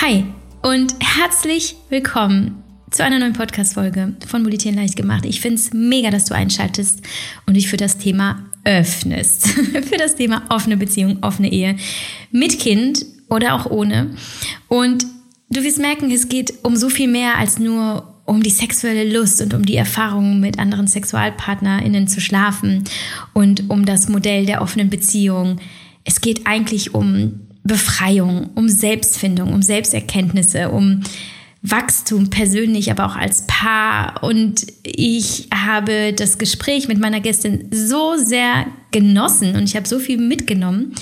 Hi und herzlich willkommen zu einer neuen Podcast-Folge von Meditieren leicht gemacht. Ich finde es mega, dass du einschaltest und dich für das Thema öffnest. für das Thema offene Beziehung, offene Ehe. Mit Kind oder auch ohne. Und du wirst merken, es geht um so viel mehr als nur um die sexuelle Lust und um die Erfahrungen mit anderen SexualpartnerInnen zu schlafen und um das Modell der offenen Beziehung. Es geht eigentlich um Befreiung, um Selbstfindung, um Selbsterkenntnisse, um Wachstum persönlich, aber auch als Paar. Und ich habe das Gespräch mit meiner Gästin so sehr genossen und ich habe so viel mitgenommen.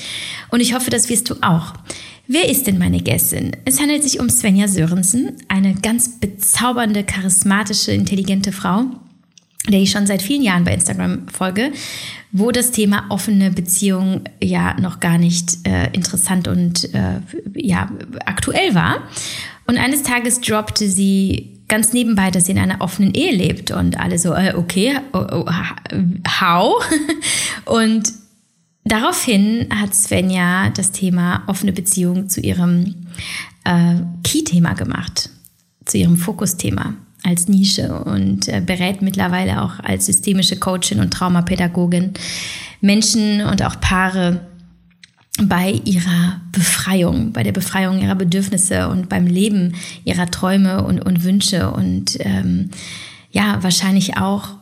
Und ich hoffe, das wirst du auch. Wer ist denn meine Gästin? Es handelt sich um Svenja Sörensen, eine ganz bezaubernde, charismatische, intelligente Frau, der ich schon seit vielen Jahren bei Instagram folge, wo das Thema offene Beziehung ja noch gar nicht äh, interessant und äh, ja aktuell war. Und eines Tages droppte sie ganz nebenbei, dass sie in einer offenen Ehe lebt und alle so, äh, okay, oh, oh, how? und daraufhin hat Svenja das Thema offene Beziehung zu ihrem äh, Key-Thema gemacht, zu ihrem Fokusthema als Nische und äh, berät mittlerweile auch als systemische Coachin und Traumapädagogin Menschen und auch Paare bei ihrer Befreiung, bei der Befreiung ihrer Bedürfnisse und beim Leben ihrer Träume und, und Wünsche und ähm, ja, wahrscheinlich auch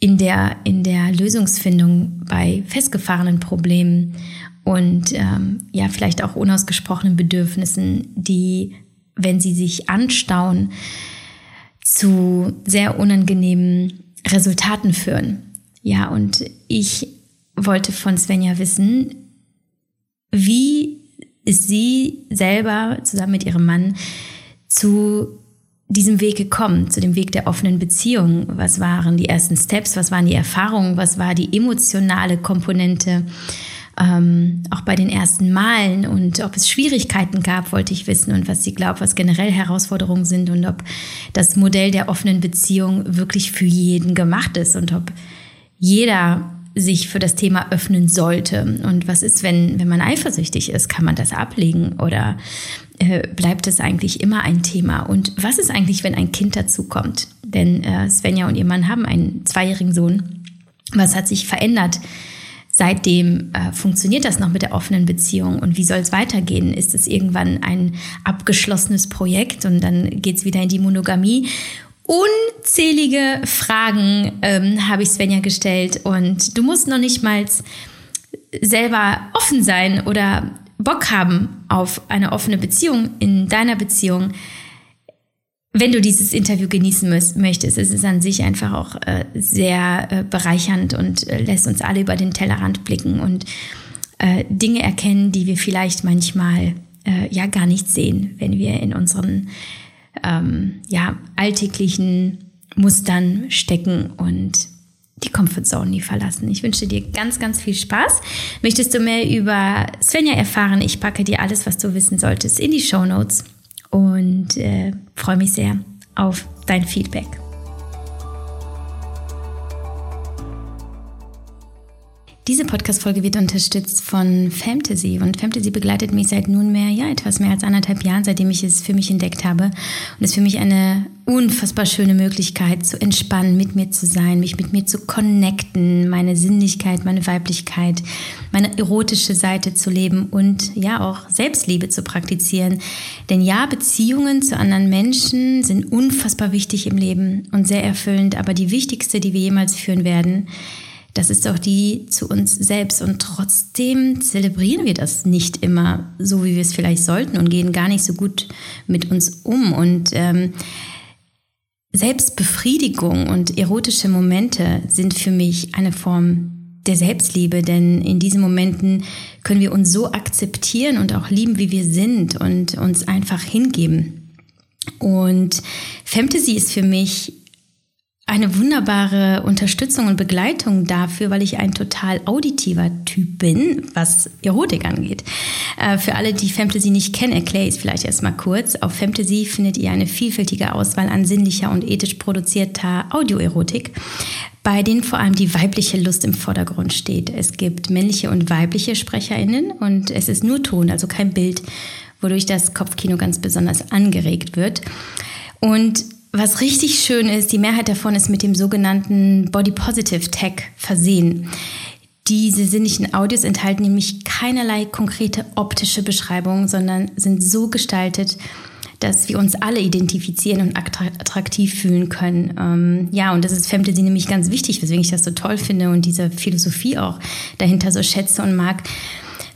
in der, in der Lösungsfindung bei festgefahrenen Problemen und ähm, ja, vielleicht auch unausgesprochenen Bedürfnissen, die, wenn sie sich anstauen, zu sehr unangenehmen Resultaten führen. Ja, und ich wollte von Svenja wissen, wie ist sie selber zusammen mit ihrem Mann zu diesem Weg gekommen, zu dem Weg der offenen Beziehung? Was waren die ersten Steps? Was waren die Erfahrungen? Was war die emotionale Komponente? Ähm, auch bei den ersten Malen und ob es Schwierigkeiten gab, wollte ich wissen und was sie glaubt, was generell Herausforderungen sind und ob das Modell der offenen Beziehung wirklich für jeden gemacht ist und ob jeder sich für das Thema öffnen sollte. Und was ist, wenn, wenn man eifersüchtig ist? Kann man das ablegen oder äh, bleibt es eigentlich immer ein Thema? Und was ist eigentlich, wenn ein Kind dazukommt? Denn äh, Svenja und ihr Mann haben einen zweijährigen Sohn. Was hat sich verändert? Seitdem äh, funktioniert das noch mit der offenen Beziehung und wie soll es weitergehen? Ist es irgendwann ein abgeschlossenes Projekt und dann geht es wieder in die Monogamie? Unzählige Fragen ähm, habe ich Svenja gestellt und du musst noch nicht mal selber offen sein oder Bock haben auf eine offene Beziehung in deiner Beziehung. Wenn du dieses Interview genießen möchtest, es ist an sich einfach auch äh, sehr äh, bereichernd und äh, lässt uns alle über den Tellerrand blicken und äh, Dinge erkennen, die wir vielleicht manchmal äh, ja gar nicht sehen, wenn wir in unseren ähm, ja, alltäglichen Mustern stecken und die Comfortzone nie verlassen. Ich wünsche dir ganz, ganz viel Spaß. Möchtest du mehr über Svenja erfahren? Ich packe dir alles, was du wissen solltest, in die Show Notes und äh, freue mich sehr auf dein Feedback. Diese Podcast-Folge wird unterstützt von Fantasy und Fantasy begleitet mich seit nunmehr, ja, etwas mehr als anderthalb Jahren, seitdem ich es für mich entdeckt habe und ist für mich eine unfassbar schöne Möglichkeit zu entspannen, mit mir zu sein, mich mit mir zu connecten, meine Sinnlichkeit, meine Weiblichkeit, meine erotische Seite zu leben und ja auch Selbstliebe zu praktizieren. Denn ja, Beziehungen zu anderen Menschen sind unfassbar wichtig im Leben und sehr erfüllend, aber die wichtigste, die wir jemals führen werden, das ist auch die zu uns selbst. Und trotzdem zelebrieren wir das nicht immer so, wie wir es vielleicht sollten und gehen gar nicht so gut mit uns um. Und ähm, Selbstbefriedigung und erotische Momente sind für mich eine Form der Selbstliebe, denn in diesen Momenten können wir uns so akzeptieren und auch lieben, wie wir sind und uns einfach hingeben. Und Fantasy ist für mich eine wunderbare Unterstützung und Begleitung dafür, weil ich ein total auditiver Typ bin, was Erotik angeht. Äh, für alle, die Fantasy nicht kennen, erkläre ich es vielleicht erstmal kurz. Auf Fantasy findet ihr eine vielfältige Auswahl an sinnlicher und ethisch produzierter Audioerotik, bei denen vor allem die weibliche Lust im Vordergrund steht. Es gibt männliche und weibliche SprecherInnen und es ist nur Ton, also kein Bild wodurch das Kopfkino ganz besonders angeregt wird. Und was richtig schön ist, die Mehrheit davon ist mit dem sogenannten Body Positive Tag versehen. Diese sinnlichen Audios enthalten nämlich keinerlei konkrete optische Beschreibung, sondern sind so gestaltet, dass wir uns alle identifizieren und attraktiv fühlen können. Ähm, ja, und das ist Fantasy nämlich ganz wichtig, weswegen ich das so toll finde und diese Philosophie auch dahinter so schätze und mag.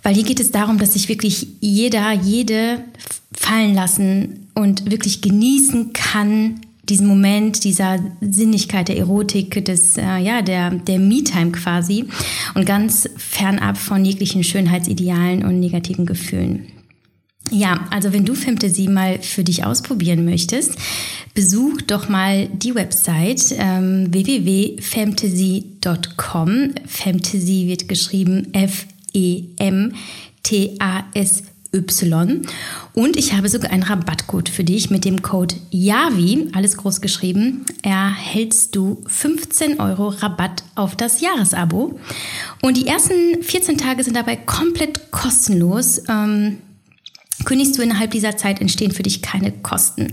Weil hier geht es darum, dass sich wirklich jeder, jede fallen lassen und wirklich genießen kann, diesen Moment dieser Sinnlichkeit, der Erotik, des, äh, ja, der, der Me-Time quasi und ganz fernab von jeglichen Schönheitsidealen und negativen Gefühlen. Ja, also wenn du Fantasy mal für dich ausprobieren möchtest, besuch doch mal die Website ähm, www.fantasy.com. Fantasy wird geschrieben F-E-M-T-A-S-Y. Und ich habe sogar einen Rabattcode für dich mit dem Code YAVI, alles groß geschrieben, erhältst du 15 Euro Rabatt auf das Jahresabo. Und die ersten 14 Tage sind dabei komplett kostenlos. Ähm, kündigst du innerhalb dieser Zeit, entstehen für dich keine Kosten.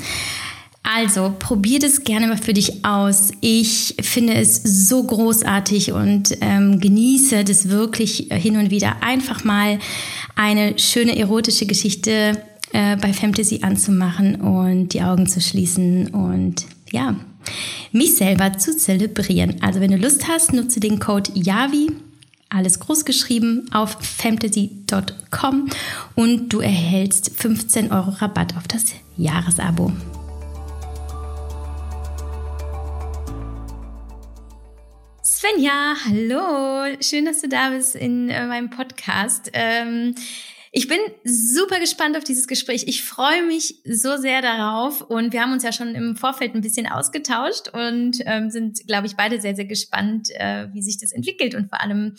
Also probier das gerne mal für dich aus. Ich finde es so großartig und ähm, genieße das wirklich hin und wieder einfach mal eine schöne erotische Geschichte äh, bei Fantasy anzumachen und die Augen zu schließen und ja, mich selber zu zelebrieren. Also wenn du Lust hast, nutze den Code YAVI alles groß geschrieben auf fantasy.com und du erhältst 15 Euro Rabatt auf das Jahresabo. Svenja, hallo, schön, dass du da bist in äh, meinem Podcast. Ähm, ich bin super gespannt auf dieses Gespräch. Ich freue mich so sehr darauf und wir haben uns ja schon im Vorfeld ein bisschen ausgetauscht und ähm, sind, glaube ich, beide sehr, sehr gespannt, äh, wie sich das entwickelt und vor allem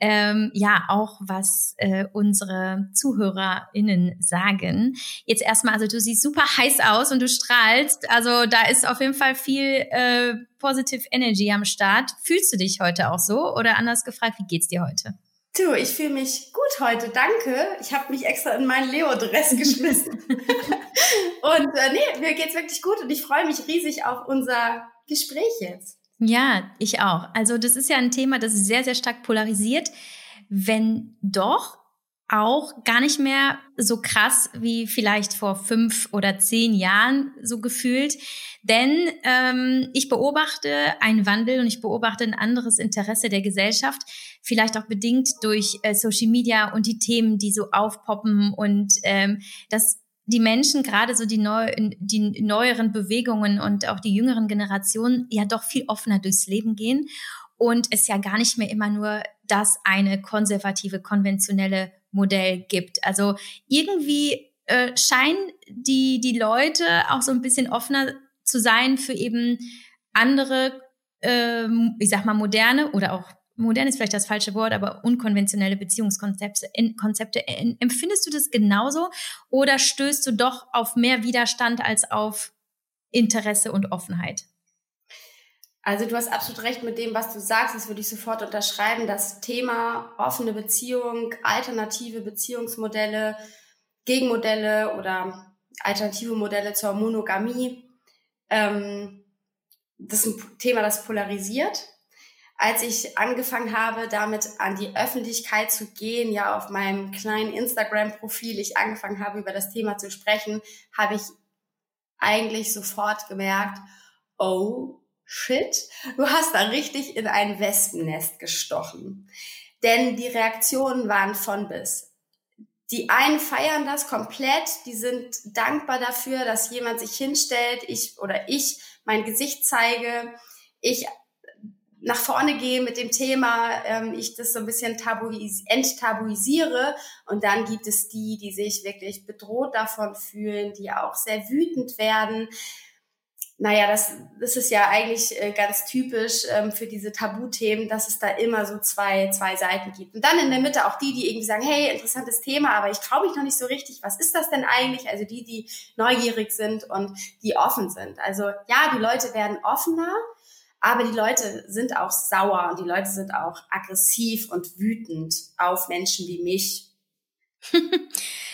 ähm, ja auch was äh, unsere ZuhörerInnen sagen. Jetzt erstmal, also du siehst super heiß aus und du strahlst. Also da ist auf jeden Fall viel äh, Positive Energy am Start. Fühlst du dich heute auch so? Oder anders gefragt, wie geht's dir heute? Du, ich fühle mich gut heute, danke. Ich habe mich extra in meinen Leo-Dress geschmissen. und äh, nee, mir geht's wirklich gut und ich freue mich riesig auf unser Gespräch jetzt. Ja, ich auch. Also das ist ja ein Thema, das sehr, sehr stark polarisiert, wenn doch auch gar nicht mehr so krass wie vielleicht vor fünf oder zehn Jahren so gefühlt. Denn ähm, ich beobachte einen Wandel und ich beobachte ein anderes Interesse der Gesellschaft, vielleicht auch bedingt durch äh, Social Media und die Themen, die so aufpoppen und ähm, dass die Menschen, gerade so die, neu, die neueren Bewegungen und auch die jüngeren Generationen, ja doch viel offener durchs Leben gehen und es ja gar nicht mehr immer nur das eine konservative, konventionelle Modell gibt. Also irgendwie äh, scheinen die, die Leute auch so ein bisschen offener zu sein für eben andere, äh, ich sag mal, moderne oder auch modern ist vielleicht das falsche Wort, aber unkonventionelle Beziehungskonzepte. Konzepte. Empfindest du das genauso oder stößt du doch auf mehr Widerstand als auf Interesse und Offenheit? Also du hast absolut recht mit dem, was du sagst. Das würde ich sofort unterschreiben. Das Thema offene Beziehung, alternative Beziehungsmodelle, Gegenmodelle oder alternative Modelle zur Monogamie. Ähm, das ist ein Thema, das polarisiert. Als ich angefangen habe, damit an die Öffentlichkeit zu gehen, ja auf meinem kleinen Instagram-Profil, ich angefangen habe, über das Thema zu sprechen, habe ich eigentlich sofort gemerkt, oh, shit, du hast da richtig in ein Wespennest gestochen. Denn die Reaktionen waren von bis. Die einen feiern das komplett, die sind dankbar dafür, dass jemand sich hinstellt, ich oder ich mein Gesicht zeige, ich nach vorne gehe mit dem Thema, ähm, ich das so ein bisschen tabuis enttabuisiere. Und dann gibt es die, die sich wirklich bedroht davon fühlen, die auch sehr wütend werden naja, das, das ist ja eigentlich äh, ganz typisch ähm, für diese Tabuthemen, dass es da immer so zwei, zwei Seiten gibt. Und dann in der Mitte auch die, die irgendwie sagen, hey, interessantes Thema, aber ich traue mich noch nicht so richtig, was ist das denn eigentlich? Also die, die neugierig sind und die offen sind. Also ja, die Leute werden offener, aber die Leute sind auch sauer und die Leute sind auch aggressiv und wütend auf Menschen wie mich.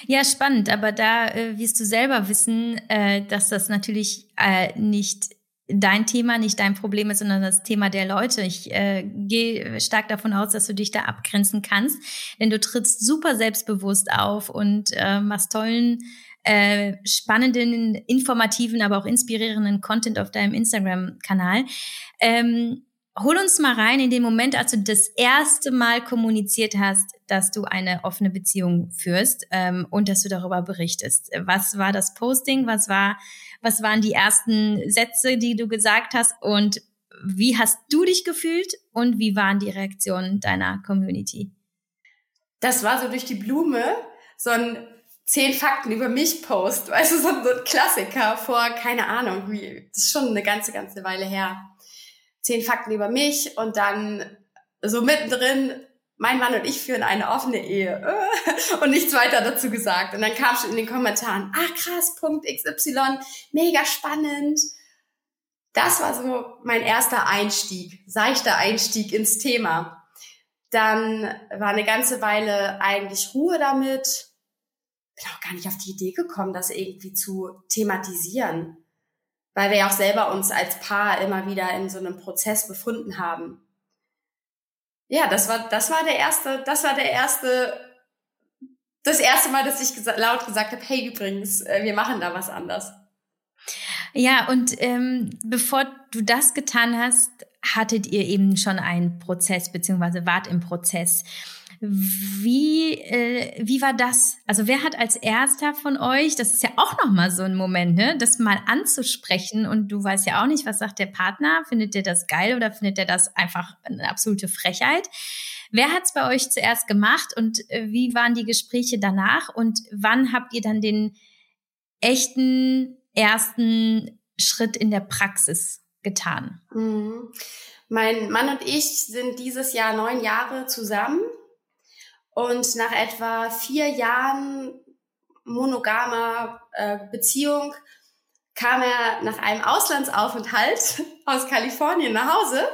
Ja, spannend, aber da äh, wirst du selber wissen, äh, dass das natürlich äh, nicht dein Thema, nicht dein Problem ist, sondern das Thema der Leute. Ich äh, gehe stark davon aus, dass du dich da abgrenzen kannst, denn du trittst super selbstbewusst auf und äh, machst tollen, äh, spannenden, informativen, aber auch inspirierenden Content auf deinem Instagram-Kanal. Ähm, hol uns mal rein in den Moment, als du das erste Mal kommuniziert hast, dass du eine offene Beziehung führst ähm, und dass du darüber berichtest. Was war das Posting? Was war, was waren die ersten Sätze, die du gesagt hast? Und wie hast du dich gefühlt und wie waren die Reaktionen deiner Community? Das war so durch die Blume, so ein zehn Fakten über mich Post, weißt du, so ein Klassiker vor, keine Ahnung, wie, das ist schon eine ganze, ganze Weile her zehn Fakten über mich und dann so mittendrin, mein Mann und ich führen eine offene Ehe und nichts weiter dazu gesagt. Und dann kam schon in den Kommentaren, ach krass, Punkt XY, mega spannend. Das war so mein erster Einstieg, seichter Einstieg ins Thema. Dann war eine ganze Weile eigentlich Ruhe damit. Bin auch gar nicht auf die Idee gekommen, das irgendwie zu thematisieren weil wir ja auch selber uns als Paar immer wieder in so einem Prozess befunden haben. Ja, das war, das war der erste, das war der erste, das erste Mal, dass ich gesa laut gesagt habe, hey, übrigens, äh, wir machen da was anders. Ja, und ähm, bevor du das getan hast, hattet ihr eben schon einen Prozess, beziehungsweise wart im Prozess. Wie, äh, wie war das? Also wer hat als erster von euch, das ist ja auch nochmal so ein Moment, ne, das mal anzusprechen und du weißt ja auch nicht, was sagt der Partner? Findet der das geil oder findet der das einfach eine absolute Frechheit? Wer hat es bei euch zuerst gemacht und äh, wie waren die Gespräche danach und wann habt ihr dann den echten ersten Schritt in der Praxis getan? Mhm. Mein Mann und ich sind dieses Jahr neun Jahre zusammen. Und nach etwa vier Jahren monogamer äh, Beziehung kam er nach einem Auslandsaufenthalt aus Kalifornien nach Hause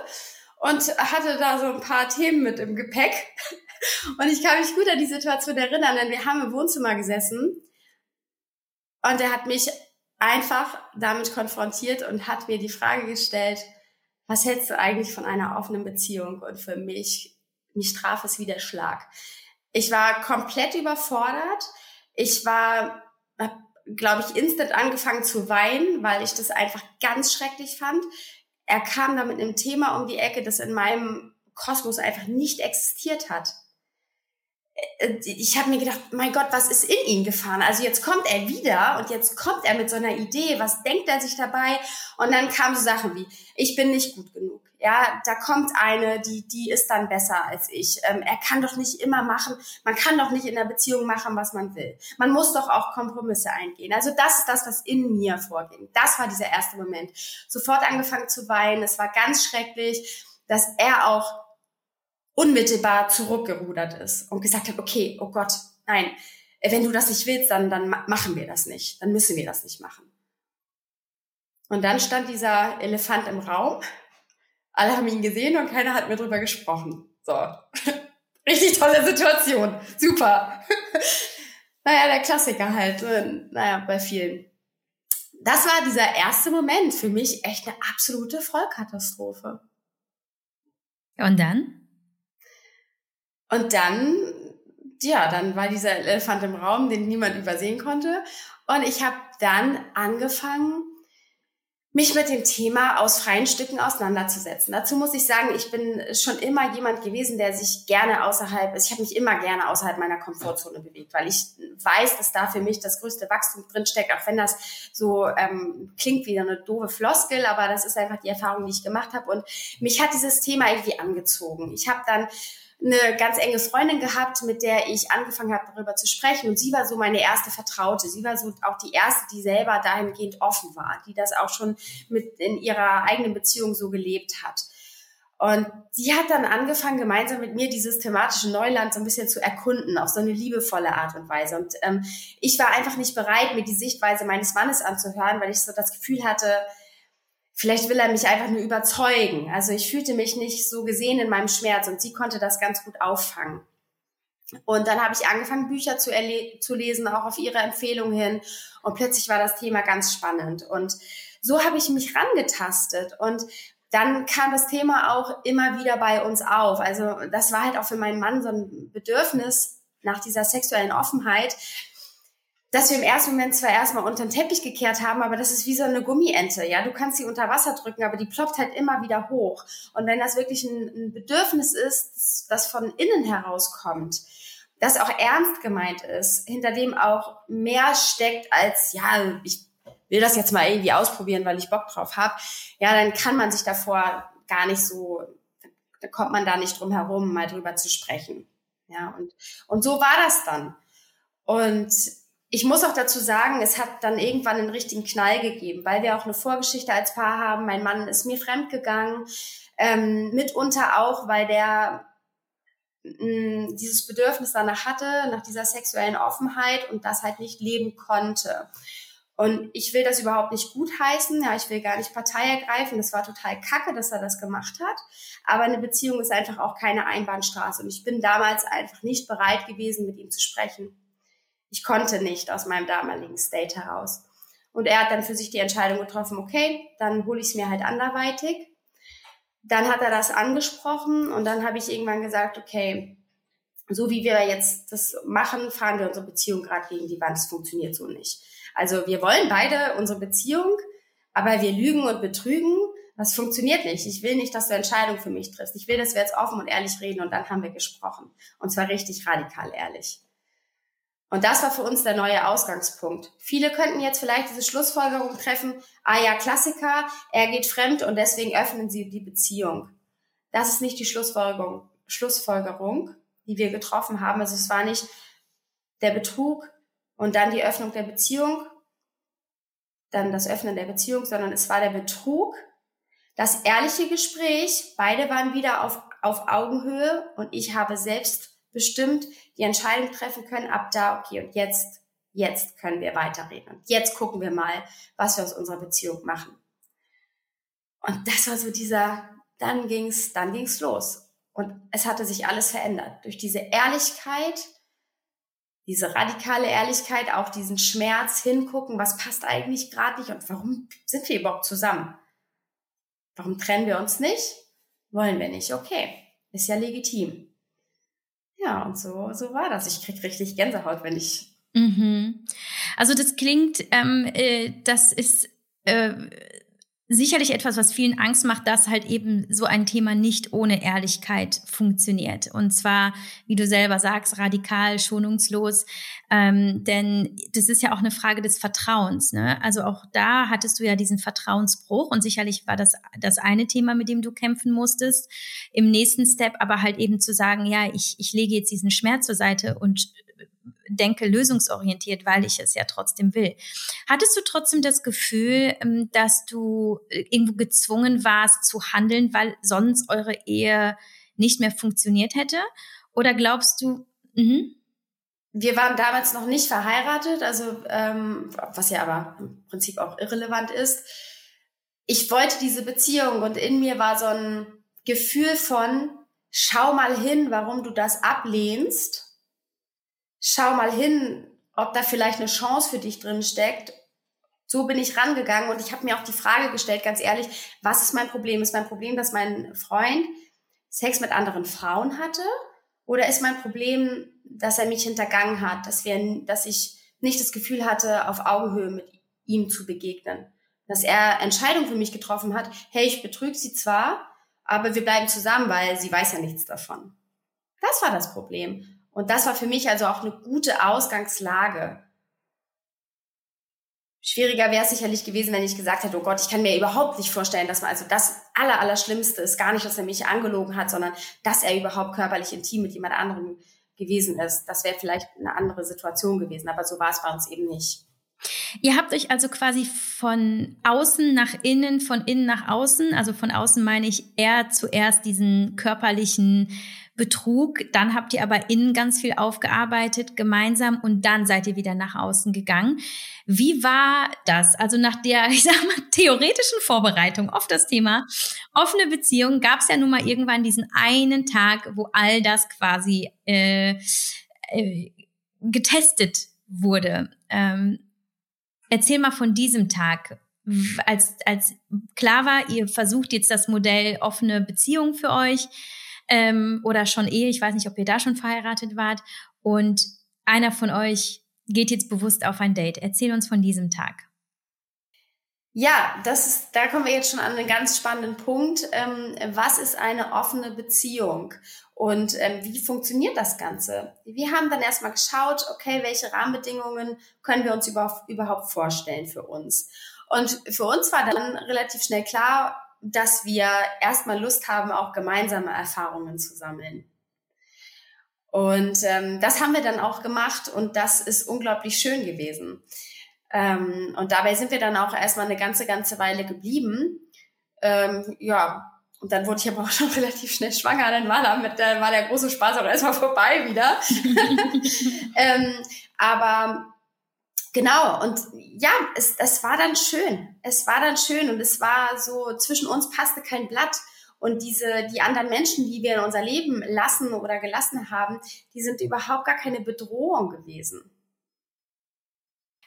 und hatte da so ein paar Themen mit im Gepäck. Und ich kann mich gut an die Situation erinnern, denn wir haben im Wohnzimmer gesessen und er hat mich einfach damit konfrontiert und hat mir die Frage gestellt, was hältst du eigentlich von einer offenen Beziehung? Und für mich, mich traf es wie der Schlag. Ich war komplett überfordert. Ich war, glaube ich, instant angefangen zu weinen, weil ich das einfach ganz schrecklich fand. Er kam da mit einem Thema um die Ecke, das in meinem Kosmos einfach nicht existiert hat. Äh, ich habe mir gedacht, mein Gott, was ist in ihn gefahren? Also jetzt kommt er wieder und jetzt kommt er mit so einer Idee, was denkt er sich dabei? Und dann kamen so Sachen wie, ich bin nicht gut genug. Ja, da kommt eine, die, die ist dann besser als ich. Ähm, er kann doch nicht immer machen, man kann doch nicht in der Beziehung machen, was man will. Man muss doch auch Kompromisse eingehen. Also das ist das, was in mir vorging. Das war dieser erste Moment. Sofort angefangen zu weinen. Es war ganz schrecklich, dass er auch unmittelbar zurückgerudert ist und gesagt hat, okay, oh Gott, nein, wenn du das nicht willst, dann, dann machen wir das nicht. Dann müssen wir das nicht machen. Und dann stand dieser Elefant im Raum alle haben ihn gesehen und keiner hat mehr drüber gesprochen. So. Richtig tolle Situation. Super. naja, der Klassiker halt. Naja, bei vielen. Das war dieser erste Moment für mich echt eine absolute Vollkatastrophe. Und dann? Und dann, ja, dann war dieser Elefant im Raum, den niemand übersehen konnte. Und ich habe dann angefangen, mich mit dem Thema aus freien Stücken auseinanderzusetzen. Dazu muss ich sagen, ich bin schon immer jemand gewesen, der sich gerne außerhalb, ich habe mich immer gerne außerhalb meiner Komfortzone bewegt, weil ich weiß, dass da für mich das größte Wachstum drinsteckt, auch wenn das so ähm, klingt wie eine doofe Floskel, aber das ist einfach die Erfahrung, die ich gemacht habe. Und mich hat dieses Thema irgendwie angezogen. Ich habe dann eine ganz enge Freundin gehabt, mit der ich angefangen habe, darüber zu sprechen. Und sie war so meine erste Vertraute. Sie war so auch die erste, die selber dahingehend offen war, die das auch schon mit in ihrer eigenen Beziehung so gelebt hat. Und sie hat dann angefangen, gemeinsam mit mir dieses thematische Neuland so ein bisschen zu erkunden, auf so eine liebevolle Art und Weise. Und ähm, ich war einfach nicht bereit, mir die Sichtweise meines Mannes anzuhören, weil ich so das Gefühl hatte, vielleicht will er mich einfach nur überzeugen. Also ich fühlte mich nicht so gesehen in meinem Schmerz und sie konnte das ganz gut auffangen. Und dann habe ich angefangen, Bücher zu, zu lesen, auch auf ihre Empfehlung hin. Und plötzlich war das Thema ganz spannend. Und so habe ich mich rangetastet. Und dann kam das Thema auch immer wieder bei uns auf. Also das war halt auch für meinen Mann so ein Bedürfnis nach dieser sexuellen Offenheit, dass wir im ersten Moment zwar erstmal unter den Teppich gekehrt haben, aber das ist wie so eine Gummiente. Ja, du kannst sie unter Wasser drücken, aber die ploppt halt immer wieder hoch. Und wenn das wirklich ein, ein Bedürfnis ist, das von innen herauskommt, das auch ernst gemeint ist, hinter dem auch mehr steckt als, ja, ich will das jetzt mal irgendwie ausprobieren, weil ich Bock drauf habe, ja, dann kann man sich davor gar nicht so, da kommt man da nicht drum herum, mal drüber zu sprechen. Ja, und, und so war das dann. Und ich muss auch dazu sagen, es hat dann irgendwann einen richtigen Knall gegeben, weil wir auch eine Vorgeschichte als Paar haben. Mein Mann ist mir fremd gegangen, ähm, mitunter auch, weil der mh, mm, dieses Bedürfnis danach hatte, nach dieser sexuellen Offenheit und das halt nicht leben konnte. Und ich will das überhaupt nicht gutheißen, ja, ich will gar nicht Partei ergreifen. Das war total kacke, dass er das gemacht hat. Aber eine Beziehung ist einfach auch keine Einbahnstraße. Und ich bin damals einfach nicht bereit gewesen, mit ihm zu sprechen. Ich konnte nicht aus meinem damaligen State heraus. Und er hat dann für sich die Entscheidung getroffen, okay, dann hole ich es mir halt anderweitig. Dann hat er das angesprochen und dann habe ich irgendwann gesagt, okay, so wie wir jetzt das machen, fahren wir unsere Beziehung gerade gegen die Wand. Das funktioniert so nicht. Also wir wollen beide unsere Beziehung, aber wir lügen und betrügen. Das funktioniert nicht. Ich will nicht, dass du Entscheidungen für mich triffst. Ich will, dass wir jetzt offen und ehrlich reden und dann haben wir gesprochen. Und zwar richtig radikal ehrlich. Und das war für uns der neue Ausgangspunkt. Viele könnten jetzt vielleicht diese Schlussfolgerung treffen, ah ja, Klassiker, er geht fremd und deswegen öffnen sie die Beziehung. Das ist nicht die Schlussfolgerung, Schlussfolgerung, die wir getroffen haben. Also es war nicht der Betrug und dann die Öffnung der Beziehung, dann das Öffnen der Beziehung, sondern es war der Betrug, das ehrliche Gespräch, beide waren wieder auf, auf Augenhöhe und ich habe selbst bestimmt die Entscheidung treffen können, ab da, okay, und jetzt, jetzt können wir weiterreden. Und jetzt gucken wir mal, was wir aus unserer Beziehung machen. Und das war so dieser, dann ging's, dann ging's los. Und es hatte sich alles verändert. Durch diese Ehrlichkeit, diese radikale Ehrlichkeit, auch diesen Schmerz hingucken, was passt eigentlich gerade nicht und warum sind wir überhaupt zusammen? Warum trennen wir uns nicht? Wollen wir nicht? Okay, ist ja legitim. Ja, und so, so war das. Ich krieg richtig Gänsehaut, wenn ich. Mhm. Also das klingt, ähm, äh, das ist äh, sicherlich etwas, was vielen Angst macht, dass halt eben so ein Thema nicht ohne Ehrlichkeit funktioniert. Und zwar, wie du selber sagst, radikal, schonungslos. Ähm, denn das ist ja auch eine Frage des Vertrauens. Ne? Also auch da hattest du ja diesen Vertrauensbruch und sicherlich war das das eine Thema, mit dem du kämpfen musstest. Im nächsten Step aber halt eben zu sagen, ja, ich, ich lege jetzt diesen Schmerz zur Seite und denke lösungsorientiert, weil ich es ja trotzdem will. Hattest du trotzdem das Gefühl, ähm, dass du äh, irgendwo gezwungen warst zu handeln, weil sonst eure Ehe nicht mehr funktioniert hätte? Oder glaubst du, mh? Wir waren damals noch nicht verheiratet, also ähm, was ja aber im Prinzip auch irrelevant ist. Ich wollte diese Beziehung und in mir war so ein Gefühl von, schau mal hin, warum du das ablehnst schau mal hin, ob da vielleicht eine Chance für dich drin steckt. So bin ich rangegangen und ich habe mir auch die Frage gestellt, ganz ehrlich, was ist mein Problem? Ist mein Problem, dass mein Freund Sex mit anderen Frauen hatte? Oder ist mein Problem, dass er mich hintergangen hat, dass, wir, dass ich nicht das Gefühl hatte, auf Augenhöhe mit ihm zu begegnen? Dass er Entscheidungen für mich getroffen hat, hey, ich betrüge sie zwar, aber wir bleiben zusammen, weil sie weiß ja nichts davon. Das war das Problem. Und das war für mich also auch eine gute Ausgangslage. Schwieriger wäre es sicherlich gewesen, wenn ich gesagt hätte, oh Gott, ich kann mir überhaupt nicht vorstellen, dass man, also das Aller, Allerschlimmste ist gar nicht, dass er mich angelogen hat, sondern dass er überhaupt körperlich intim mit jemand anderem gewesen ist. Das wäre vielleicht eine andere Situation gewesen, aber so war es bei uns eben nicht. Ihr habt euch also quasi von außen nach innen, von innen nach außen, also von außen meine ich eher zuerst diesen körperlichen Betrug, dann habt ihr aber innen ganz viel aufgearbeitet gemeinsam und dann seid ihr wieder nach außen gegangen. Wie war das? Also nach der, ich sag mal, theoretischen Vorbereitung auf das Thema offene Beziehung gab es ja nun mal irgendwann diesen einen Tag, wo all das quasi äh, äh, getestet wurde. Ähm, Erzähl mal von diesem Tag, als, als klar war, ihr versucht jetzt das Modell offene Beziehung für euch ähm, oder schon Ehe, ich weiß nicht, ob ihr da schon verheiratet wart und einer von euch geht jetzt bewusst auf ein Date. Erzähl uns von diesem Tag. Ja, das ist, da kommen wir jetzt schon an einen ganz spannenden Punkt. Ähm, was ist eine offene Beziehung? Und ähm, wie funktioniert das Ganze? Wir haben dann erstmal geschaut, okay, welche Rahmenbedingungen können wir uns überhaupt, überhaupt vorstellen für uns? Und für uns war dann relativ schnell klar, dass wir erstmal Lust haben, auch gemeinsame Erfahrungen zu sammeln. Und ähm, das haben wir dann auch gemacht und das ist unglaublich schön gewesen. Ähm, und dabei sind wir dann auch erstmal eine ganze, ganze Weile geblieben. Ähm, ja, und dann wurde ich aber auch schon relativ schnell schwanger. Dann war, da mit, dann war der große Spaß auch erstmal vorbei wieder. ähm, aber genau, und ja, es, es war dann schön. Es war dann schön und es war so, zwischen uns passte kein Blatt. Und diese, die anderen Menschen, die wir in unser Leben lassen oder gelassen haben, die sind überhaupt gar keine Bedrohung gewesen.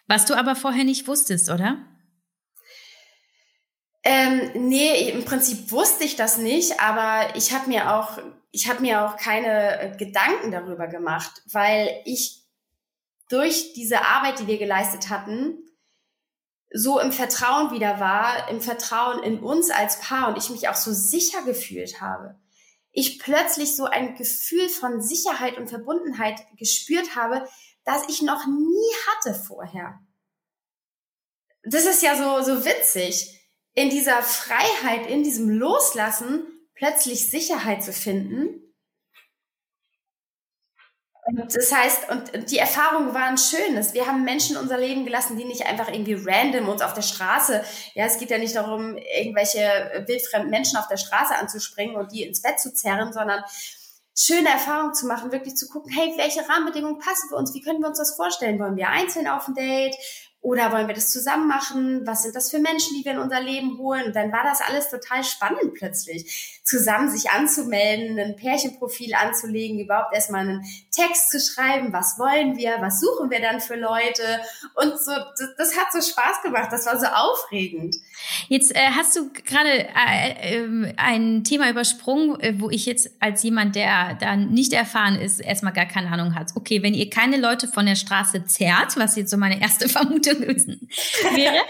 Was du aber vorher nicht wusstest, oder? Ähm, nee, im Prinzip wusste ich das nicht, aber ich habe mir auch, ich habe mir auch keine äh, Gedanken darüber gemacht, weil ich durch diese Arbeit, die wir geleistet hatten, so im Vertrauen wieder war, im Vertrauen in uns als Paar und ich mich auch so sicher gefühlt habe. Ich plötzlich so ein Gefühl von Sicherheit und Verbundenheit gespürt habe, das ich noch nie hatte vorher. Das ist ja so, so witzig. In dieser Freiheit, in diesem Loslassen plötzlich Sicherheit zu finden. Und das heißt, und die Erfahrungen waren schön. Wir haben Menschen unser Leben gelassen, die nicht einfach irgendwie random uns auf der Straße, ja, es geht ja nicht darum, irgendwelche wildfremden Menschen auf der Straße anzuspringen und die ins Bett zu zerren, sondern schöne Erfahrungen zu machen, wirklich zu gucken, hey, welche Rahmenbedingungen passen für uns? Wie können wir uns das vorstellen? Wollen wir einzeln auf ein Date? Oder wollen wir das zusammen machen? Was sind das für Menschen, die wir in unser Leben holen? Und dann war das alles total spannend plötzlich. Zusammen sich anzumelden, ein Pärchenprofil anzulegen, überhaupt erstmal einen Text zu schreiben. Was wollen wir? Was suchen wir dann für Leute? Und so, das, das hat so Spaß gemacht. Das war so aufregend. Jetzt äh, hast du gerade äh, äh, ein Thema übersprungen, äh, wo ich jetzt als jemand, der da nicht erfahren ist, erstmal gar keine Ahnung hat. Okay, wenn ihr keine Leute von der Straße zerrt, was jetzt so meine erste Vermutung gewesen wäre,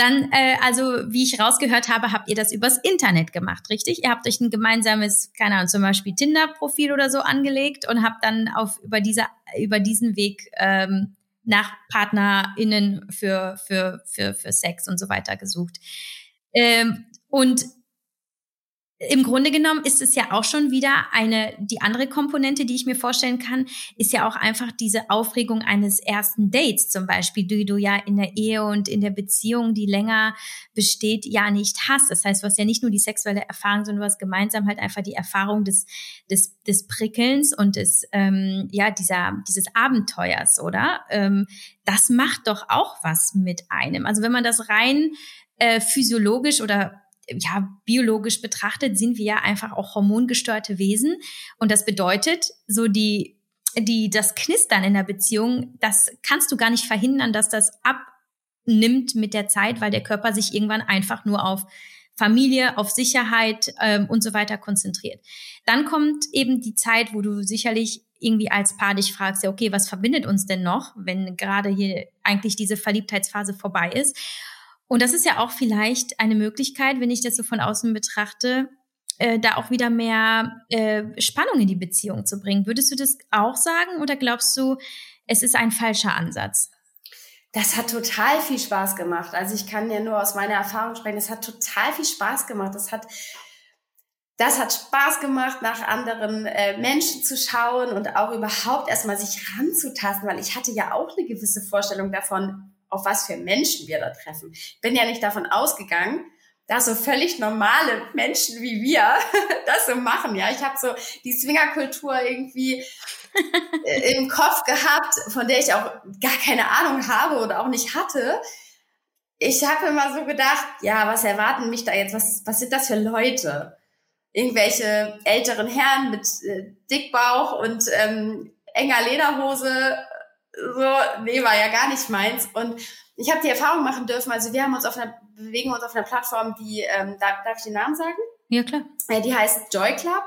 dann, äh, also wie ich rausgehört habe, habt ihr das übers Internet gemacht, richtig? Ihr habt euch ein gemeinsames, keine Ahnung, zum Beispiel Tinder-Profil oder so angelegt und habt dann auf über dieser über diesen Weg ähm, nach PartnerInnen für, für, für, für Sex und so weiter gesucht. Ähm, und im Grunde genommen ist es ja auch schon wieder eine, die andere Komponente, die ich mir vorstellen kann, ist ja auch einfach diese Aufregung eines ersten Dates zum Beispiel, die du ja in der Ehe und in der Beziehung, die länger besteht, ja nicht hast. Das heißt, du hast ja nicht nur die sexuelle Erfahrung, sondern du hast gemeinsam halt einfach die Erfahrung des, des, des Prickelns und des, ähm, ja, dieser, dieses Abenteuers, oder? Ähm, das macht doch auch was mit einem. Also wenn man das rein äh, physiologisch oder ja, biologisch betrachtet sind wir ja einfach auch hormongesteuerte Wesen. Und das bedeutet, so die, die, das Knistern in der Beziehung, das kannst du gar nicht verhindern, dass das abnimmt mit der Zeit, weil der Körper sich irgendwann einfach nur auf Familie, auf Sicherheit ähm, und so weiter konzentriert. Dann kommt eben die Zeit, wo du sicherlich irgendwie als Paar dich fragst, ja, okay, was verbindet uns denn noch, wenn gerade hier eigentlich diese Verliebtheitsphase vorbei ist? Und das ist ja auch vielleicht eine Möglichkeit, wenn ich das so von außen betrachte, äh, da auch wieder mehr äh, Spannung in die Beziehung zu bringen. Würdest du das auch sagen oder glaubst du, es ist ein falscher Ansatz? Das hat total viel Spaß gemacht. Also ich kann ja nur aus meiner Erfahrung sprechen. Es hat total viel Spaß gemacht. Das hat, das hat Spaß gemacht, nach anderen äh, Menschen zu schauen und auch überhaupt erstmal sich ranzutasten, weil ich hatte ja auch eine gewisse Vorstellung davon, auf was für Menschen wir da treffen. Ich bin ja nicht davon ausgegangen, dass so völlig normale Menschen wie wir das so machen. Ja, ich habe so die Swingerkultur irgendwie äh, im Kopf gehabt, von der ich auch gar keine Ahnung habe oder auch nicht hatte. Ich habe immer so gedacht, ja, was erwarten mich da jetzt? Was, was sind das für Leute? Irgendwelche älteren Herren mit äh, Dickbauch und ähm, enger Lederhose. So, nee, war ja gar nicht meins. Und ich habe die Erfahrung machen dürfen, also wir haben uns auf einer, bewegen uns auf einer Plattform, die, ähm, darf, darf ich den Namen sagen? Ja, klar. Äh, die heißt Joy Club.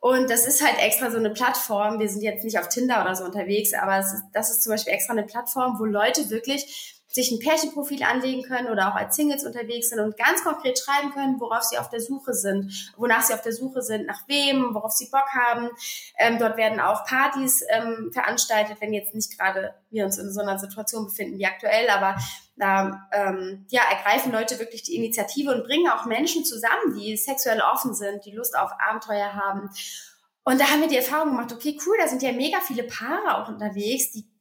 Und das ist halt extra so eine Plattform. Wir sind jetzt nicht auf Tinder oder so unterwegs, aber ist, das ist zum Beispiel extra eine Plattform, wo Leute wirklich sich ein Pärchenprofil anlegen können oder auch als Singles unterwegs sind und ganz konkret schreiben können, worauf sie auf der Suche sind, wonach sie auf der Suche sind, nach wem, worauf sie Bock haben. Ähm, dort werden auch Partys ähm, veranstaltet, wenn jetzt nicht gerade wir uns in so einer Situation befinden wie aktuell, aber da ähm, ja, ergreifen Leute wirklich die Initiative und bringen auch Menschen zusammen, die sexuell offen sind, die Lust auf Abenteuer haben. Und da haben wir die Erfahrung gemacht, okay, cool, da sind ja mega viele Paare auch unterwegs, die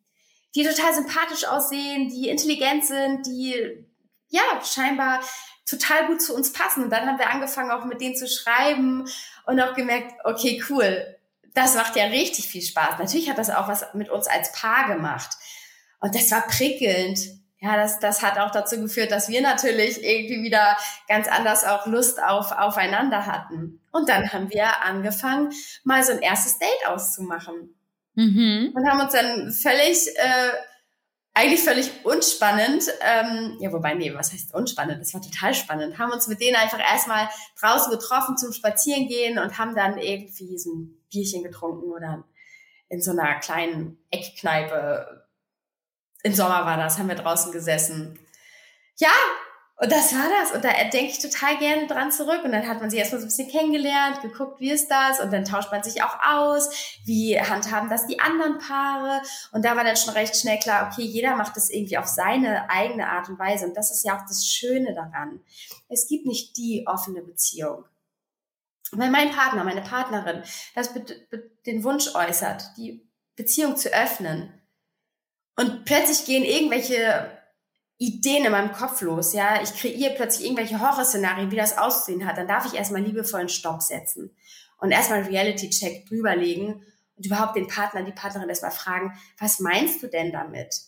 die total sympathisch aussehen, die intelligent sind, die ja scheinbar total gut zu uns passen. Und dann haben wir angefangen, auch mit denen zu schreiben und auch gemerkt, okay, cool, das macht ja richtig viel Spaß. Natürlich hat das auch was mit uns als Paar gemacht. Und das war prickelnd. Ja, das, das hat auch dazu geführt, dass wir natürlich irgendwie wieder ganz anders auch Lust auf aufeinander hatten. Und dann haben wir angefangen, mal so ein erstes Date auszumachen. Mhm. Und haben uns dann völlig, äh, eigentlich völlig unspannend, ähm, ja, wobei, nee, was heißt unspannend? Das war total spannend. Haben uns mit denen einfach erstmal draußen getroffen zum Spazierengehen und haben dann irgendwie so ein Bierchen getrunken oder in so einer kleinen Eckkneipe. Im Sommer war das, haben wir draußen gesessen. Ja, und das war das. Und da denke ich total gerne dran zurück. Und dann hat man sich erstmal so ein bisschen kennengelernt, geguckt, wie ist das? Und dann tauscht man sich auch aus. Wie handhaben das die anderen Paare? Und da war dann schon recht schnell klar, okay, jeder macht das irgendwie auf seine eigene Art und Weise. Und das ist ja auch das Schöne daran. Es gibt nicht die offene Beziehung. Wenn mein Partner, meine Partnerin, das den Wunsch äußert, die Beziehung zu öffnen, und plötzlich gehen irgendwelche Ideen in meinem Kopf los, ja. Ich kreiere plötzlich irgendwelche Horrorszenarien, wie das auszusehen hat. Dann darf ich erstmal liebevollen Stopp setzen und erstmal Reality-Check drüberlegen und überhaupt den Partner, die Partnerin erstmal fragen, was meinst du denn damit?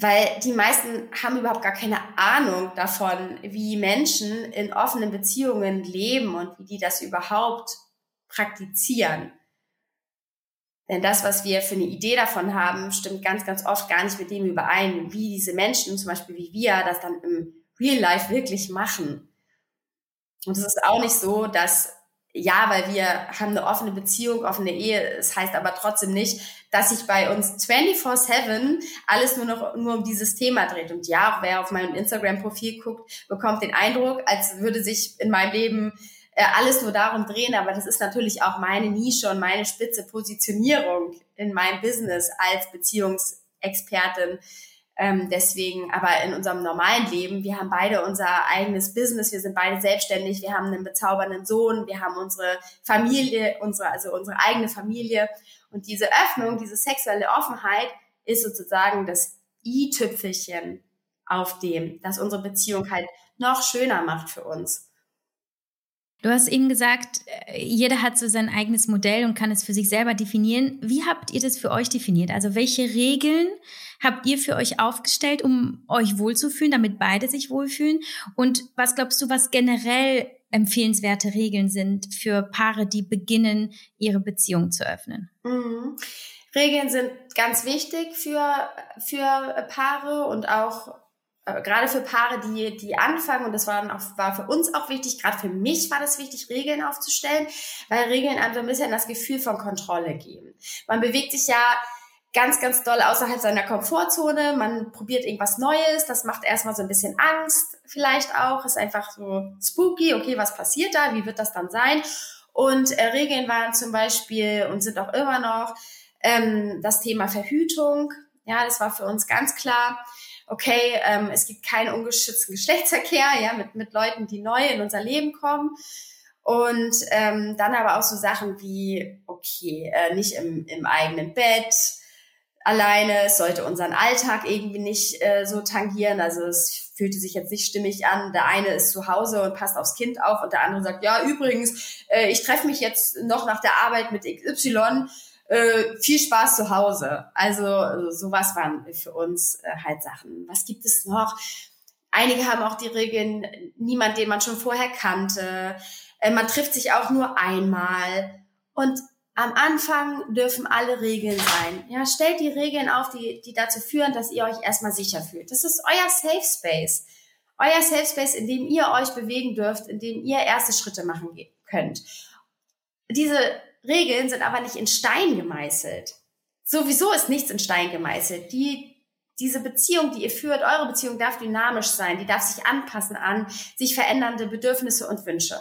Weil die meisten haben überhaupt gar keine Ahnung davon, wie Menschen in offenen Beziehungen leben und wie die das überhaupt praktizieren. Denn das, was wir für eine Idee davon haben, stimmt ganz, ganz oft gar nicht mit dem überein, wie diese Menschen, zum Beispiel wie wir, das dann im Real Life wirklich machen. Und es ist auch nicht so, dass, ja, weil wir haben eine offene Beziehung, offene Ehe, es heißt aber trotzdem nicht, dass sich bei uns 24-7 alles nur noch nur um dieses Thema dreht. Und ja, wer auf meinem Instagram-Profil guckt, bekommt den Eindruck, als würde sich in meinem Leben äh, alles nur darum drehen, aber das ist natürlich auch meine Nische und meine spitze Positionierung in meinem Business als Beziehungsexpertin. Ähm, deswegen, aber in unserem normalen Leben, wir haben beide unser eigenes Business, wir sind beide selbstständig, wir haben einen bezaubernden Sohn, wir haben unsere Familie, unsere, also unsere eigene Familie. Und diese Öffnung, diese sexuelle Offenheit ist sozusagen das i-Tüpfelchen auf dem, das unsere Beziehung halt noch schöner macht für uns. Du hast eben gesagt, äh, jeder hat so sein eigenes Modell und kann es für sich selber definieren. Wie habt ihr das für euch definiert? Also welche Regeln habt ihr für euch aufgestellt, um euch wohlzufühlen, damit beide sich wohlfühlen? Und was glaubst du, was generell empfehlenswerte Regeln sind für Paare, die beginnen, ihre Beziehung zu öffnen? Mhm. Regeln sind ganz wichtig für, für Paare und auch gerade für Paare, die, die anfangen, und das war, dann auch, war für uns auch wichtig, gerade für mich war das wichtig, Regeln aufzustellen, weil Regeln so ein bisschen das Gefühl von Kontrolle geben. Man bewegt sich ja ganz, ganz doll außerhalb seiner Komfortzone, man probiert irgendwas Neues, das macht erstmal so ein bisschen Angst vielleicht auch, ist einfach so spooky, okay, was passiert da, wie wird das dann sein? Und äh, Regeln waren zum Beispiel und sind auch immer noch ähm, das Thema Verhütung, ja, das war für uns ganz klar okay, ähm, es gibt keinen ungeschützten Geschlechtsverkehr, ja, mit, mit Leuten, die neu in unser Leben kommen. Und ähm, dann aber auch so Sachen wie, okay, äh, nicht im, im eigenen Bett, alleine, es sollte unseren Alltag irgendwie nicht äh, so tangieren. Also es fühlte sich jetzt nicht stimmig an. Der eine ist zu Hause und passt aufs Kind auf und der andere sagt, ja, übrigens, äh, ich treffe mich jetzt noch nach der Arbeit mit XY. Äh, viel Spaß zu Hause. Also sowas waren für uns äh, halt Sachen. Was gibt es noch? Einige haben auch die Regeln, niemand, den man schon vorher kannte. Äh, man trifft sich auch nur einmal. Und am Anfang dürfen alle Regeln sein. Ja, stellt die Regeln auf, die, die dazu führen, dass ihr euch erstmal sicher fühlt. Das ist euer Safe Space. Euer Safe Space, in dem ihr euch bewegen dürft, in dem ihr erste Schritte machen könnt. Diese Regeln sind aber nicht in Stein gemeißelt. Sowieso ist nichts in Stein gemeißelt. Die, diese Beziehung, die ihr führt, eure Beziehung darf dynamisch sein, die darf sich anpassen an sich verändernde Bedürfnisse und Wünsche.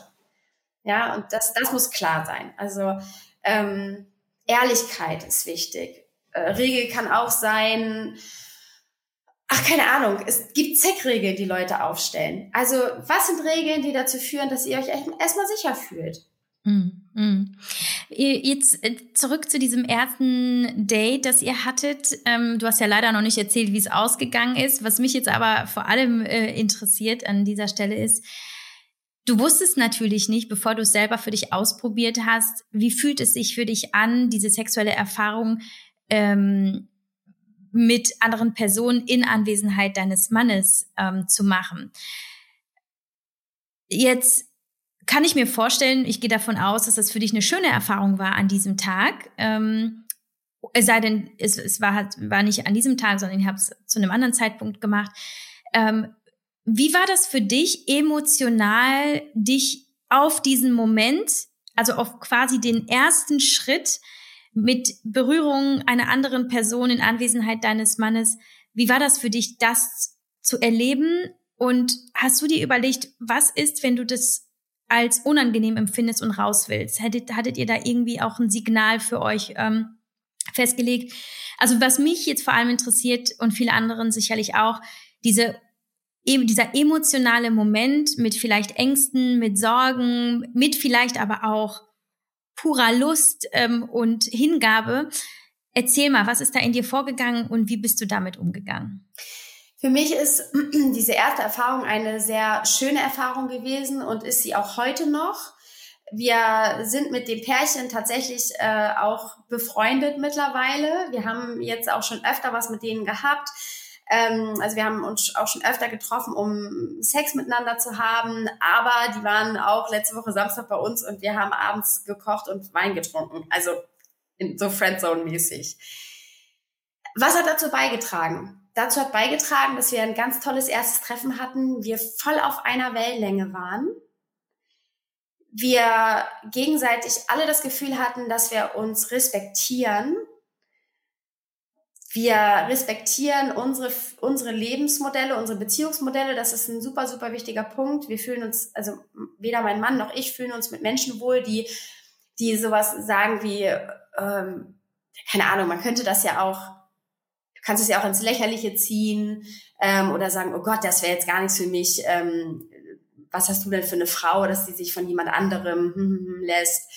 Ja, und das, das muss klar sein. Also ähm, Ehrlichkeit ist wichtig. Äh, Regel kann auch sein, ach, keine Ahnung, es gibt Zeckregeln, die Leute aufstellen. Also, was sind Regeln, die dazu führen, dass ihr euch erstmal sicher fühlt? Mm. Jetzt äh, zurück zu diesem ersten Date, das ihr hattet. Ähm, du hast ja leider noch nicht erzählt, wie es ausgegangen ist. Was mich jetzt aber vor allem äh, interessiert an dieser Stelle ist, Du wusstest natürlich nicht, bevor du es selber für dich ausprobiert hast, wie fühlt es sich für dich an, diese sexuelle Erfahrung ähm, mit anderen Personen in Anwesenheit deines Mannes ähm, zu machen. Jetzt kann ich mir vorstellen, ich gehe davon aus, dass das für dich eine schöne Erfahrung war an diesem Tag. Ähm, es sei denn, es, es war, halt, war nicht an diesem Tag, sondern ich habe es zu einem anderen Zeitpunkt gemacht. Ähm, wie war das für dich emotional, dich auf diesen Moment, also auf quasi den ersten Schritt mit Berührung einer anderen Person in Anwesenheit deines Mannes, wie war das für dich, das zu erleben? Und hast du dir überlegt, was ist, wenn du das als unangenehm empfindest und raus willst? Hattet, hattet ihr da irgendwie auch ein Signal für euch ähm, festgelegt? Also was mich jetzt vor allem interessiert und viele anderen sicherlich auch, diese eben dieser emotionale Moment mit vielleicht Ängsten, mit Sorgen, mit vielleicht aber auch purer Lust ähm, und Hingabe. Erzähl mal, was ist da in dir vorgegangen und wie bist du damit umgegangen? Für mich ist diese erste Erfahrung eine sehr schöne Erfahrung gewesen und ist sie auch heute noch. Wir sind mit dem Pärchen tatsächlich äh, auch befreundet mittlerweile. Wir haben jetzt auch schon öfter was mit denen gehabt. Ähm, also wir haben uns auch schon öfter getroffen, um Sex miteinander zu haben, aber die waren auch letzte Woche Samstag bei uns und wir haben abends gekocht und Wein getrunken. Also in, so Friendzone-mäßig. Was hat dazu beigetragen? Dazu hat beigetragen, dass wir ein ganz tolles erstes Treffen hatten, wir voll auf einer Wellenlänge waren, wir gegenseitig alle das Gefühl hatten, dass wir uns respektieren wir respektieren unsere, unsere Lebensmodelle, unsere Beziehungsmodelle. Das ist ein super, super wichtiger Punkt. Wir fühlen uns, also weder mein Mann noch ich fühlen uns mit Menschen wohl, die, die sowas sagen wie, ähm, keine Ahnung, man könnte das ja auch, kannst es ja auch ins Lächerliche ziehen ähm, oder sagen, oh Gott, das wäre jetzt gar nichts für mich. Ähm, was hast du denn für eine Frau, dass sie sich von jemand anderem hm, hm, hm, lässt?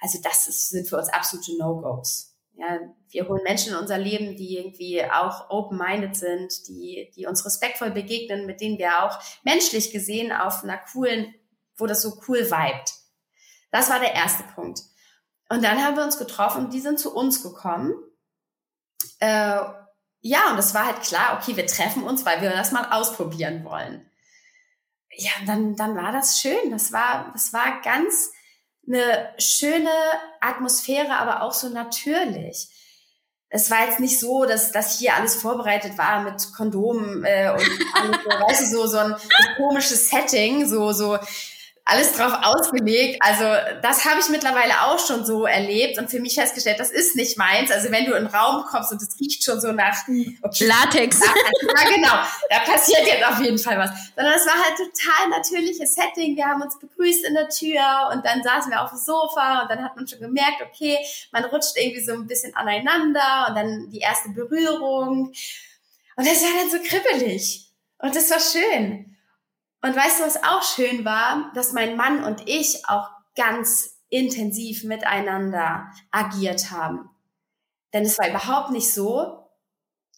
Also das ist, sind für uns absolute No-Gos ja, wir holen Menschen in unser Leben, die irgendwie auch open-minded sind, die, die uns respektvoll begegnen, mit denen wir auch menschlich gesehen auf einer coolen, wo das so cool vibet. Das war der erste Punkt. Und dann haben wir uns getroffen die sind zu uns gekommen. Äh, ja, und es war halt klar, okay, wir treffen uns, weil wir das mal ausprobieren wollen. Ja, und dann, dann war das schön. Das war, das war ganz, eine schöne Atmosphäre, aber auch so natürlich. Es war jetzt nicht so, dass, dass hier alles vorbereitet war mit Kondomen äh, und alles so, weißt du, so, so ein, ein komisches Setting, so, so alles drauf ausgelegt. Also das habe ich mittlerweile auch schon so erlebt und für mich festgestellt, das ist nicht meins. Also wenn du in den Raum kommst und es riecht schon so nach okay, Latex. Ja, genau, da passiert jetzt auf jeden Fall was. Sondern es war halt total natürliches Setting. Wir haben uns begrüßt in der Tür und dann saßen wir auf dem Sofa und dann hat man schon gemerkt, okay, man rutscht irgendwie so ein bisschen aneinander und dann die erste Berührung. Und das war dann so kribbelig. Und das war schön. Und weißt du, was auch schön war, dass mein Mann und ich auch ganz intensiv miteinander agiert haben. Denn es war überhaupt nicht so,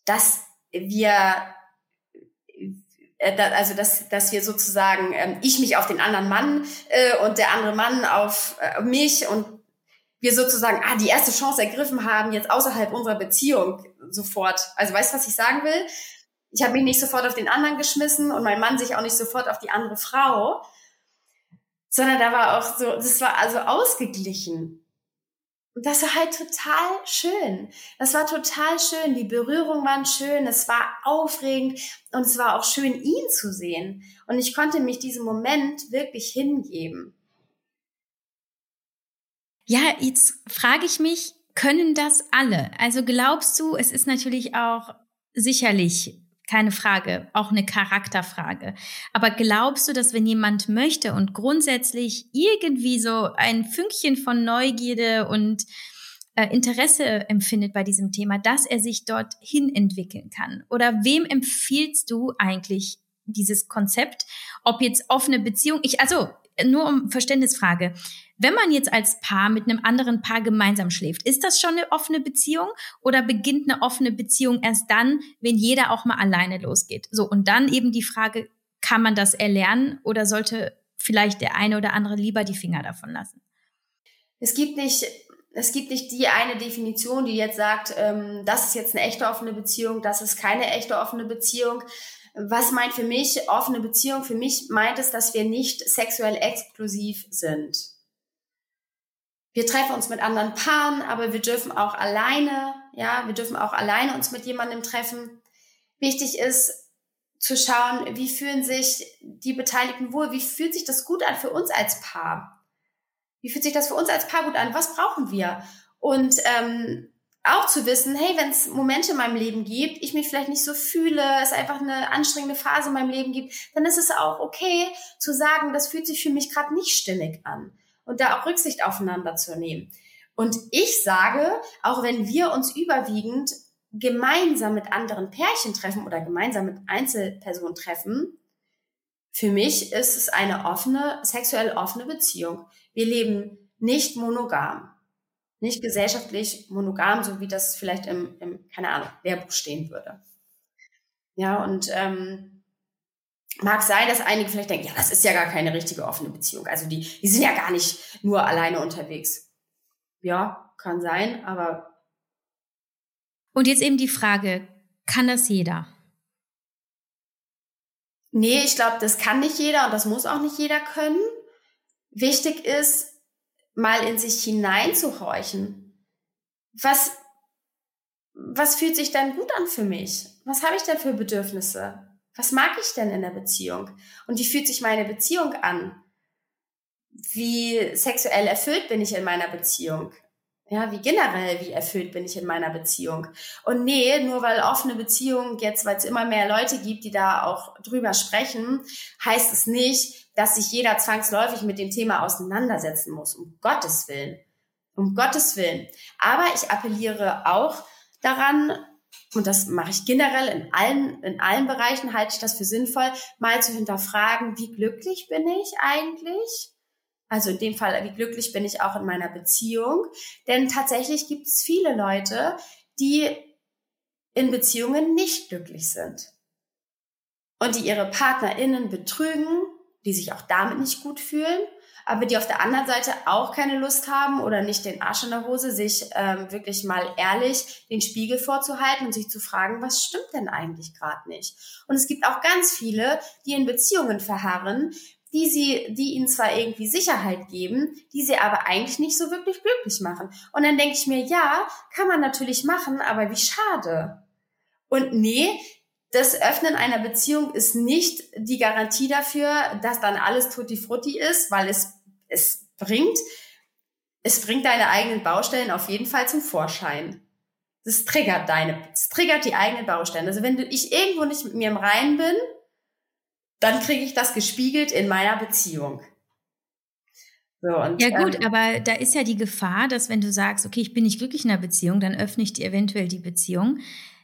dass wir äh, also dass, dass wir sozusagen ähm, ich mich auf den anderen Mann äh, und der andere Mann auf äh, mich und wir sozusagen ah, die erste Chance ergriffen haben, jetzt außerhalb unserer Beziehung sofort. Also weißt du, was ich sagen will? Ich habe mich nicht sofort auf den anderen geschmissen und mein Mann sich auch nicht sofort auf die andere Frau, sondern da war auch so, das war also ausgeglichen. Und das war halt total schön. Das war total schön. Die Berührungen waren schön. Es war aufregend und es war auch schön, ihn zu sehen. Und ich konnte mich diesem Moment wirklich hingeben. Ja, jetzt frage ich mich, können das alle? Also glaubst du, es ist natürlich auch sicherlich keine Frage, auch eine Charakterfrage. Aber glaubst du, dass wenn jemand möchte und grundsätzlich irgendwie so ein Fünkchen von Neugierde und äh, Interesse empfindet bei diesem Thema, dass er sich dorthin entwickeln kann? Oder wem empfiehlst du eigentlich dieses Konzept? Ob jetzt offene Beziehung, ich, also nur um Verständnisfrage. Wenn man jetzt als Paar mit einem anderen Paar gemeinsam schläft, ist das schon eine offene Beziehung oder beginnt eine offene Beziehung erst dann, wenn jeder auch mal alleine losgeht? So, und dann eben die Frage, kann man das erlernen oder sollte vielleicht der eine oder andere lieber die Finger davon lassen? Es gibt nicht, es gibt nicht die eine Definition, die jetzt sagt, ähm, das ist jetzt eine echte offene Beziehung, das ist keine echte offene Beziehung. Was meint für mich offene Beziehung? Für mich meint es, dass wir nicht sexuell exklusiv sind. Wir treffen uns mit anderen Paaren, aber wir dürfen auch alleine, ja, wir dürfen auch alleine uns mit jemandem treffen. Wichtig ist zu schauen, wie fühlen sich die Beteiligten wohl, wie fühlt sich das gut an für uns als Paar? Wie fühlt sich das für uns als Paar gut an? Was brauchen wir? Und ähm, auch zu wissen, hey, wenn es Momente in meinem Leben gibt, ich mich vielleicht nicht so fühle, es einfach eine anstrengende Phase in meinem Leben gibt, dann ist es auch okay zu sagen, das fühlt sich für mich gerade nicht stimmig an und da auch Rücksicht aufeinander zu nehmen. Und ich sage, auch wenn wir uns überwiegend gemeinsam mit anderen Pärchen treffen oder gemeinsam mit Einzelpersonen treffen, für mich ist es eine offene, sexuell offene Beziehung. Wir leben nicht monogam nicht gesellschaftlich monogam, so wie das vielleicht im, im keine Ahnung, Lehrbuch stehen würde. Ja, und ähm, mag sein, dass einige vielleicht denken, ja, das ist ja gar keine richtige offene Beziehung. Also die, die sind ja gar nicht nur alleine unterwegs. Ja, kann sein, aber. Und jetzt eben die Frage, kann das jeder? Nee, ich glaube, das kann nicht jeder und das muss auch nicht jeder können. Wichtig ist, mal in sich hineinzuhorchen. Was, was fühlt sich dann gut an für mich? Was habe ich denn für Bedürfnisse? Was mag ich denn in der Beziehung? Und wie fühlt sich meine Beziehung an? Wie sexuell erfüllt bin ich in meiner Beziehung? Ja, wie generell, wie erfüllt bin ich in meiner Beziehung? Und nee, nur weil offene Beziehung jetzt, weil es immer mehr Leute gibt, die da auch drüber sprechen, heißt es nicht, dass sich jeder zwangsläufig mit dem Thema auseinandersetzen muss. Um Gottes Willen. Um Gottes Willen. Aber ich appelliere auch daran, und das mache ich generell in allen, in allen Bereichen, halte ich das für sinnvoll, mal zu hinterfragen, wie glücklich bin ich eigentlich? Also in dem Fall, wie glücklich bin ich auch in meiner Beziehung? Denn tatsächlich gibt es viele Leute, die in Beziehungen nicht glücklich sind und die ihre PartnerInnen betrügen, die sich auch damit nicht gut fühlen, aber die auf der anderen Seite auch keine Lust haben oder nicht den Arsch in der Hose, sich ähm, wirklich mal ehrlich den Spiegel vorzuhalten und sich zu fragen, was stimmt denn eigentlich gerade nicht? Und es gibt auch ganz viele, die in Beziehungen verharren, die sie, die ihnen zwar irgendwie Sicherheit geben, die sie aber eigentlich nicht so wirklich glücklich machen. Und dann denke ich mir, ja, kann man natürlich machen, aber wie schade. Und nee, das Öffnen einer Beziehung ist nicht die Garantie dafür, dass dann alles tutti frutti ist, weil es, es bringt, es bringt deine eigenen Baustellen auf jeden Fall zum Vorschein. Das triggert deine, das triggert die eigenen Baustellen. Also wenn du, ich irgendwo nicht mit mir im Reinen bin, dann kriege ich das gespiegelt in meiner Beziehung. So, und, ja gut, ähm, aber da ist ja die Gefahr, dass wenn du sagst, okay, ich bin nicht glücklich in einer Beziehung, dann öffne ich dir eventuell die Beziehung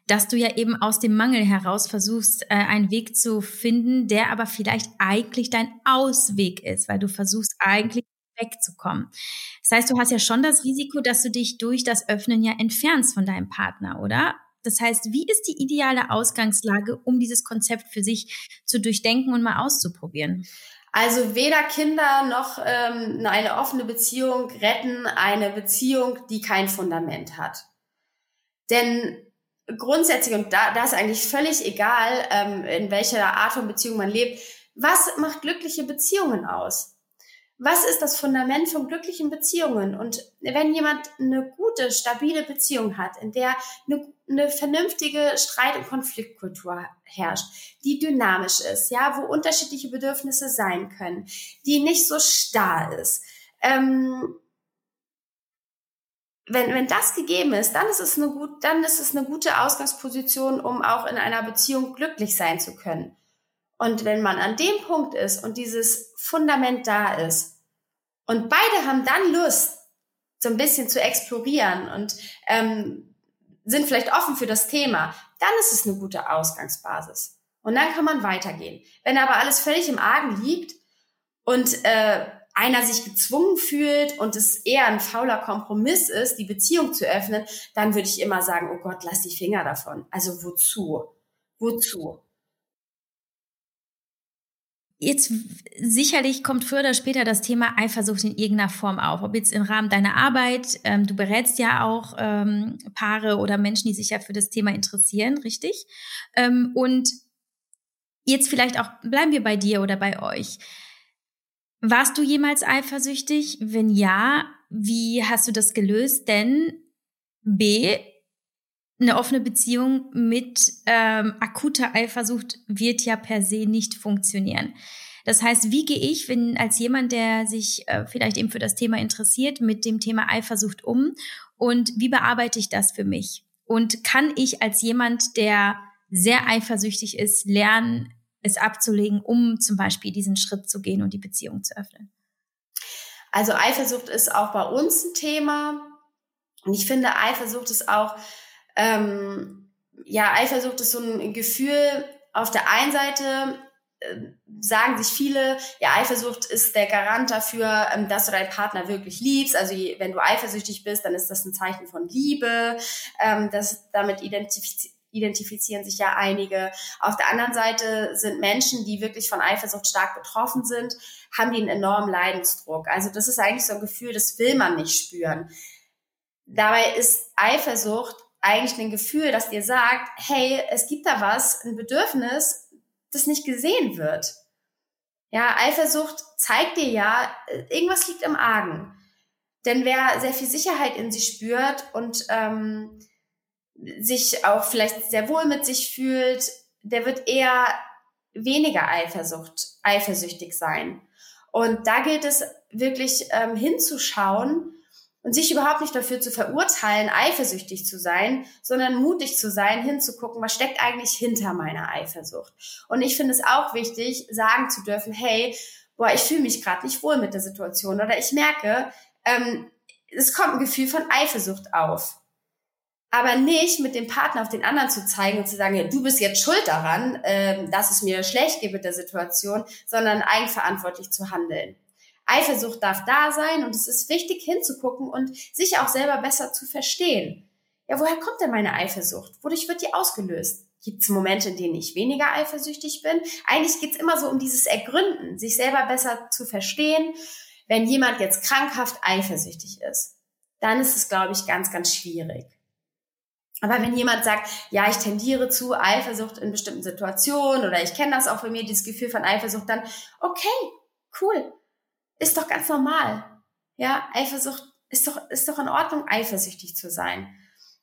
dass du ja eben aus dem Mangel heraus versuchst, äh, einen Weg zu finden, der aber vielleicht eigentlich dein Ausweg ist, weil du versuchst eigentlich wegzukommen. Das heißt, du hast ja schon das Risiko, dass du dich durch das Öffnen ja entfernst von deinem Partner, oder? Das heißt, wie ist die ideale Ausgangslage, um dieses Konzept für sich zu durchdenken und mal auszuprobieren? Also weder Kinder noch ähm, eine offene Beziehung retten eine Beziehung, die kein Fundament hat. Denn grundsätzlich, und da, da ist eigentlich völlig egal, ähm, in welcher Art von Beziehung man lebt, was macht glückliche Beziehungen aus? Was ist das Fundament von glücklichen Beziehungen? Und wenn jemand eine gute, stabile Beziehung hat, in der eine, eine vernünftige Streit- und Konfliktkultur herrscht, die dynamisch ist, ja, wo unterschiedliche Bedürfnisse sein können, die nicht so starr ist, ähm, wenn, wenn das gegeben ist, dann ist es eine gut, dann ist es eine gute Ausgangsposition, um auch in einer Beziehung glücklich sein zu können. Und wenn man an dem Punkt ist und dieses Fundament da ist und beide haben dann Lust, so ein bisschen zu explorieren und ähm, sind vielleicht offen für das Thema, dann ist es eine gute Ausgangsbasis. Und dann kann man weitergehen. Wenn aber alles völlig im Argen liegt und äh, einer sich gezwungen fühlt und es eher ein fauler Kompromiss ist, die Beziehung zu öffnen, dann würde ich immer sagen, oh Gott, lass die Finger davon. Also wozu? Wozu? Jetzt sicherlich kommt früher oder später das Thema Eifersucht in irgendeiner Form auf. Ob jetzt im Rahmen deiner Arbeit, ähm, du berätst ja auch ähm, Paare oder Menschen, die sich ja für das Thema interessieren, richtig? Ähm, und jetzt vielleicht auch, bleiben wir bei dir oder bei euch. Warst du jemals eifersüchtig? Wenn ja, wie hast du das gelöst? Denn B, eine offene Beziehung mit ähm, akuter Eifersucht wird ja per se nicht funktionieren. Das heißt, wie gehe ich, wenn als jemand, der sich äh, vielleicht eben für das Thema interessiert, mit dem Thema Eifersucht um und wie bearbeite ich das für mich? Und kann ich als jemand, der sehr eifersüchtig ist, lernen, es abzulegen, um zum Beispiel diesen Schritt zu gehen und die Beziehung zu öffnen? Also Eifersucht ist auch bei uns ein Thema. Und ich finde, Eifersucht ist auch ähm, ja, Eifersucht ist so ein Gefühl, auf der einen Seite äh, sagen sich viele, ja, Eifersucht ist der Garant dafür, ähm, dass du deinen Partner wirklich liebst. Also wenn du eifersüchtig bist, dann ist das ein Zeichen von Liebe. Ähm, das, damit identifiz identifizieren sich ja einige. Auf der anderen Seite sind Menschen, die wirklich von Eifersucht stark betroffen sind, haben die einen enormen Leidensdruck. Also das ist eigentlich so ein Gefühl, das will man nicht spüren. Dabei ist Eifersucht eigentlich ein Gefühl, das dir sagt, hey, es gibt da was, ein Bedürfnis, das nicht gesehen wird. Ja, Eifersucht zeigt dir ja, irgendwas liegt im Argen. Denn wer sehr viel Sicherheit in sich spürt und ähm, sich auch vielleicht sehr wohl mit sich fühlt, der wird eher weniger Eifersucht, eifersüchtig sein. Und da gilt es wirklich ähm, hinzuschauen, und sich überhaupt nicht dafür zu verurteilen, eifersüchtig zu sein, sondern mutig zu sein, hinzugucken, was steckt eigentlich hinter meiner Eifersucht. Und ich finde es auch wichtig, sagen zu dürfen, hey, boah, ich fühle mich gerade nicht wohl mit der Situation oder ich merke, ähm, es kommt ein Gefühl von Eifersucht auf. Aber nicht mit dem Partner auf den anderen zu zeigen und zu sagen, du bist jetzt schuld daran, ähm, dass es mir schlecht geht mit der Situation, sondern eigenverantwortlich zu handeln. Eifersucht darf da sein und es ist wichtig hinzugucken und sich auch selber besser zu verstehen. Ja, woher kommt denn meine Eifersucht? Wodurch wird die ausgelöst? Gibt es Momente, in denen ich weniger eifersüchtig bin? Eigentlich geht es immer so um dieses Ergründen, sich selber besser zu verstehen. Wenn jemand jetzt krankhaft eifersüchtig ist, dann ist es, glaube ich, ganz, ganz schwierig. Aber wenn jemand sagt, ja, ich tendiere zu Eifersucht in bestimmten Situationen oder ich kenne das auch von mir, dieses Gefühl von Eifersucht, dann okay, cool, ist doch ganz normal. Ja, Eifersucht ist doch, ist doch in Ordnung, eifersüchtig zu sein.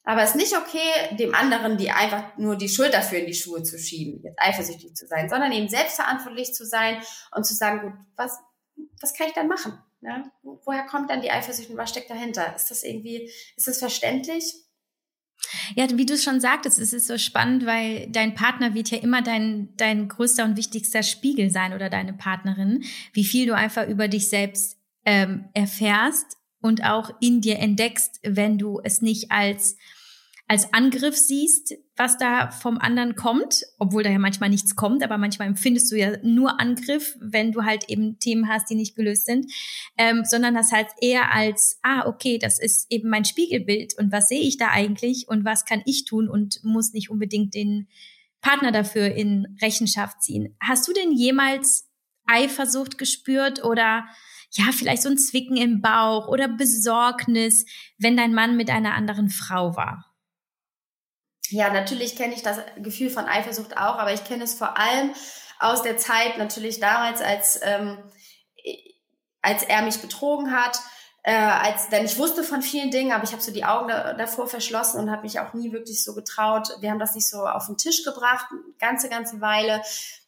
Aber es ist nicht okay, dem anderen die einfach nur die Schuld dafür in die Schuhe zu schieben, jetzt eifersüchtig zu sein, sondern eben selbstverantwortlich zu sein und zu sagen, gut, was, was kann ich dann machen? Ja? Woher kommt dann die Eifersucht und was steckt dahinter? Ist das irgendwie, ist das verständlich? Ja, wie du es schon sagtest, es ist so spannend, weil dein Partner wird ja immer dein, dein größter und wichtigster Spiegel sein oder deine Partnerin, wie viel du einfach über dich selbst ähm, erfährst und auch in dir entdeckst, wenn du es nicht als als Angriff siehst, was da vom anderen kommt, obwohl da ja manchmal nichts kommt, aber manchmal empfindest du ja nur Angriff, wenn du halt eben Themen hast, die nicht gelöst sind, ähm, sondern das halt eher als, ah, okay, das ist eben mein Spiegelbild und was sehe ich da eigentlich und was kann ich tun und muss nicht unbedingt den Partner dafür in Rechenschaft ziehen. Hast du denn jemals Eifersucht gespürt oder ja, vielleicht so ein Zwicken im Bauch oder Besorgnis, wenn dein Mann mit einer anderen Frau war? Ja, natürlich kenne ich das Gefühl von Eifersucht auch, aber ich kenne es vor allem aus der Zeit natürlich damals, als, ähm, als er mich betrogen hat. Äh, als, denn ich wusste von vielen Dingen, aber ich habe so die Augen da, davor verschlossen und habe mich auch nie wirklich so getraut. Wir haben das nicht so auf den Tisch gebracht, eine ganze, ganze Weile.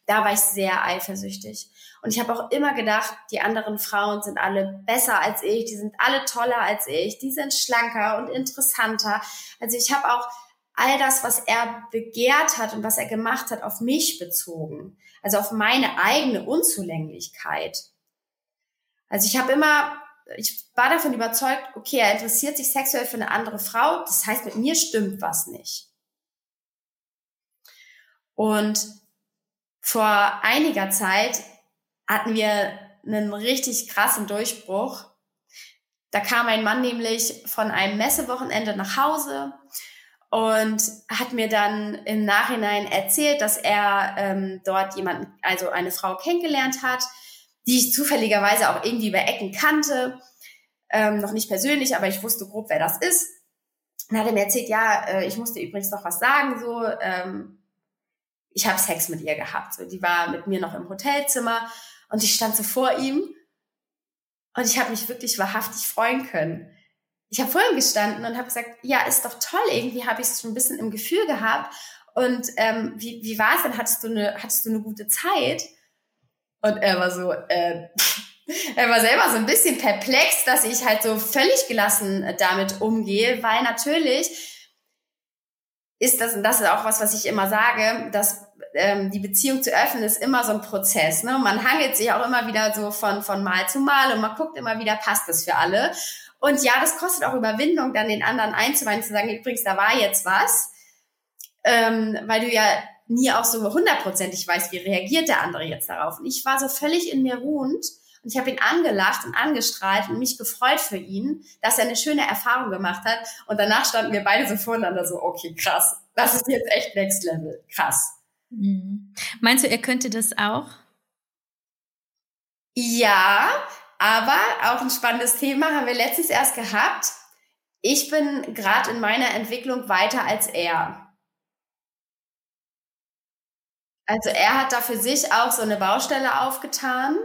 Da war ich sehr eifersüchtig. Und ich habe auch immer gedacht, die anderen Frauen sind alle besser als ich, die sind alle toller als ich, die sind schlanker und interessanter. Also ich habe auch all das, was er begehrt hat und was er gemacht hat, auf mich bezogen. Also auf meine eigene Unzulänglichkeit. Also ich habe immer, ich war davon überzeugt, okay, er interessiert sich sexuell für eine andere Frau, das heißt, mit mir stimmt was nicht. Und vor einiger Zeit hatten wir einen richtig krassen Durchbruch. Da kam ein Mann nämlich von einem Messewochenende nach Hause und hat mir dann im Nachhinein erzählt, dass er ähm, dort jemanden, also eine Frau kennengelernt hat, die ich zufälligerweise auch irgendwie über Ecken kannte. Ähm, noch nicht persönlich, aber ich wusste grob, wer das ist. Dann hat er mir erzählt, ja, äh, ich musste übrigens noch was sagen, so, ähm, ich habe Sex mit ihr gehabt. So, die war mit mir noch im Hotelzimmer und ich stand so vor ihm und ich habe mich wirklich wahrhaftig freuen können. Ich habe vor ihm gestanden und habe gesagt, ja, ist doch toll, irgendwie habe ich es schon ein bisschen im Gefühl gehabt. Und ähm, wie, wie war es denn? Hattest du, eine, hattest du eine gute Zeit? Und er war so, äh, er war selber so ein bisschen perplex, dass ich halt so völlig gelassen damit umgehe, weil natürlich ist das, und das ist auch was, was ich immer sage, dass ähm, die Beziehung zu öffnen ist immer so ein Prozess. Ne? Man hangelt sich auch immer wieder so von, von Mal zu Mal und man guckt immer wieder, passt das für alle. Und ja, das kostet auch Überwindung, dann den anderen einzuweihen, zu sagen, übrigens, da war jetzt was, ähm, weil du ja nie auch so hundertprozentig weißt, wie reagiert der andere jetzt darauf. Und ich war so völlig in mir ruhend und ich habe ihn angelacht und angestrahlt und mich gefreut für ihn, dass er eine schöne Erfahrung gemacht hat. Und danach standen wir beide so voreinander so, okay, krass, das ist jetzt echt Next Level, krass. Mhm. Meinst du, er könnte das auch? Ja, aber auch ein spannendes Thema haben wir letztens erst gehabt. Ich bin gerade in meiner Entwicklung weiter als er. Also er hat da für sich auch so eine Baustelle aufgetan,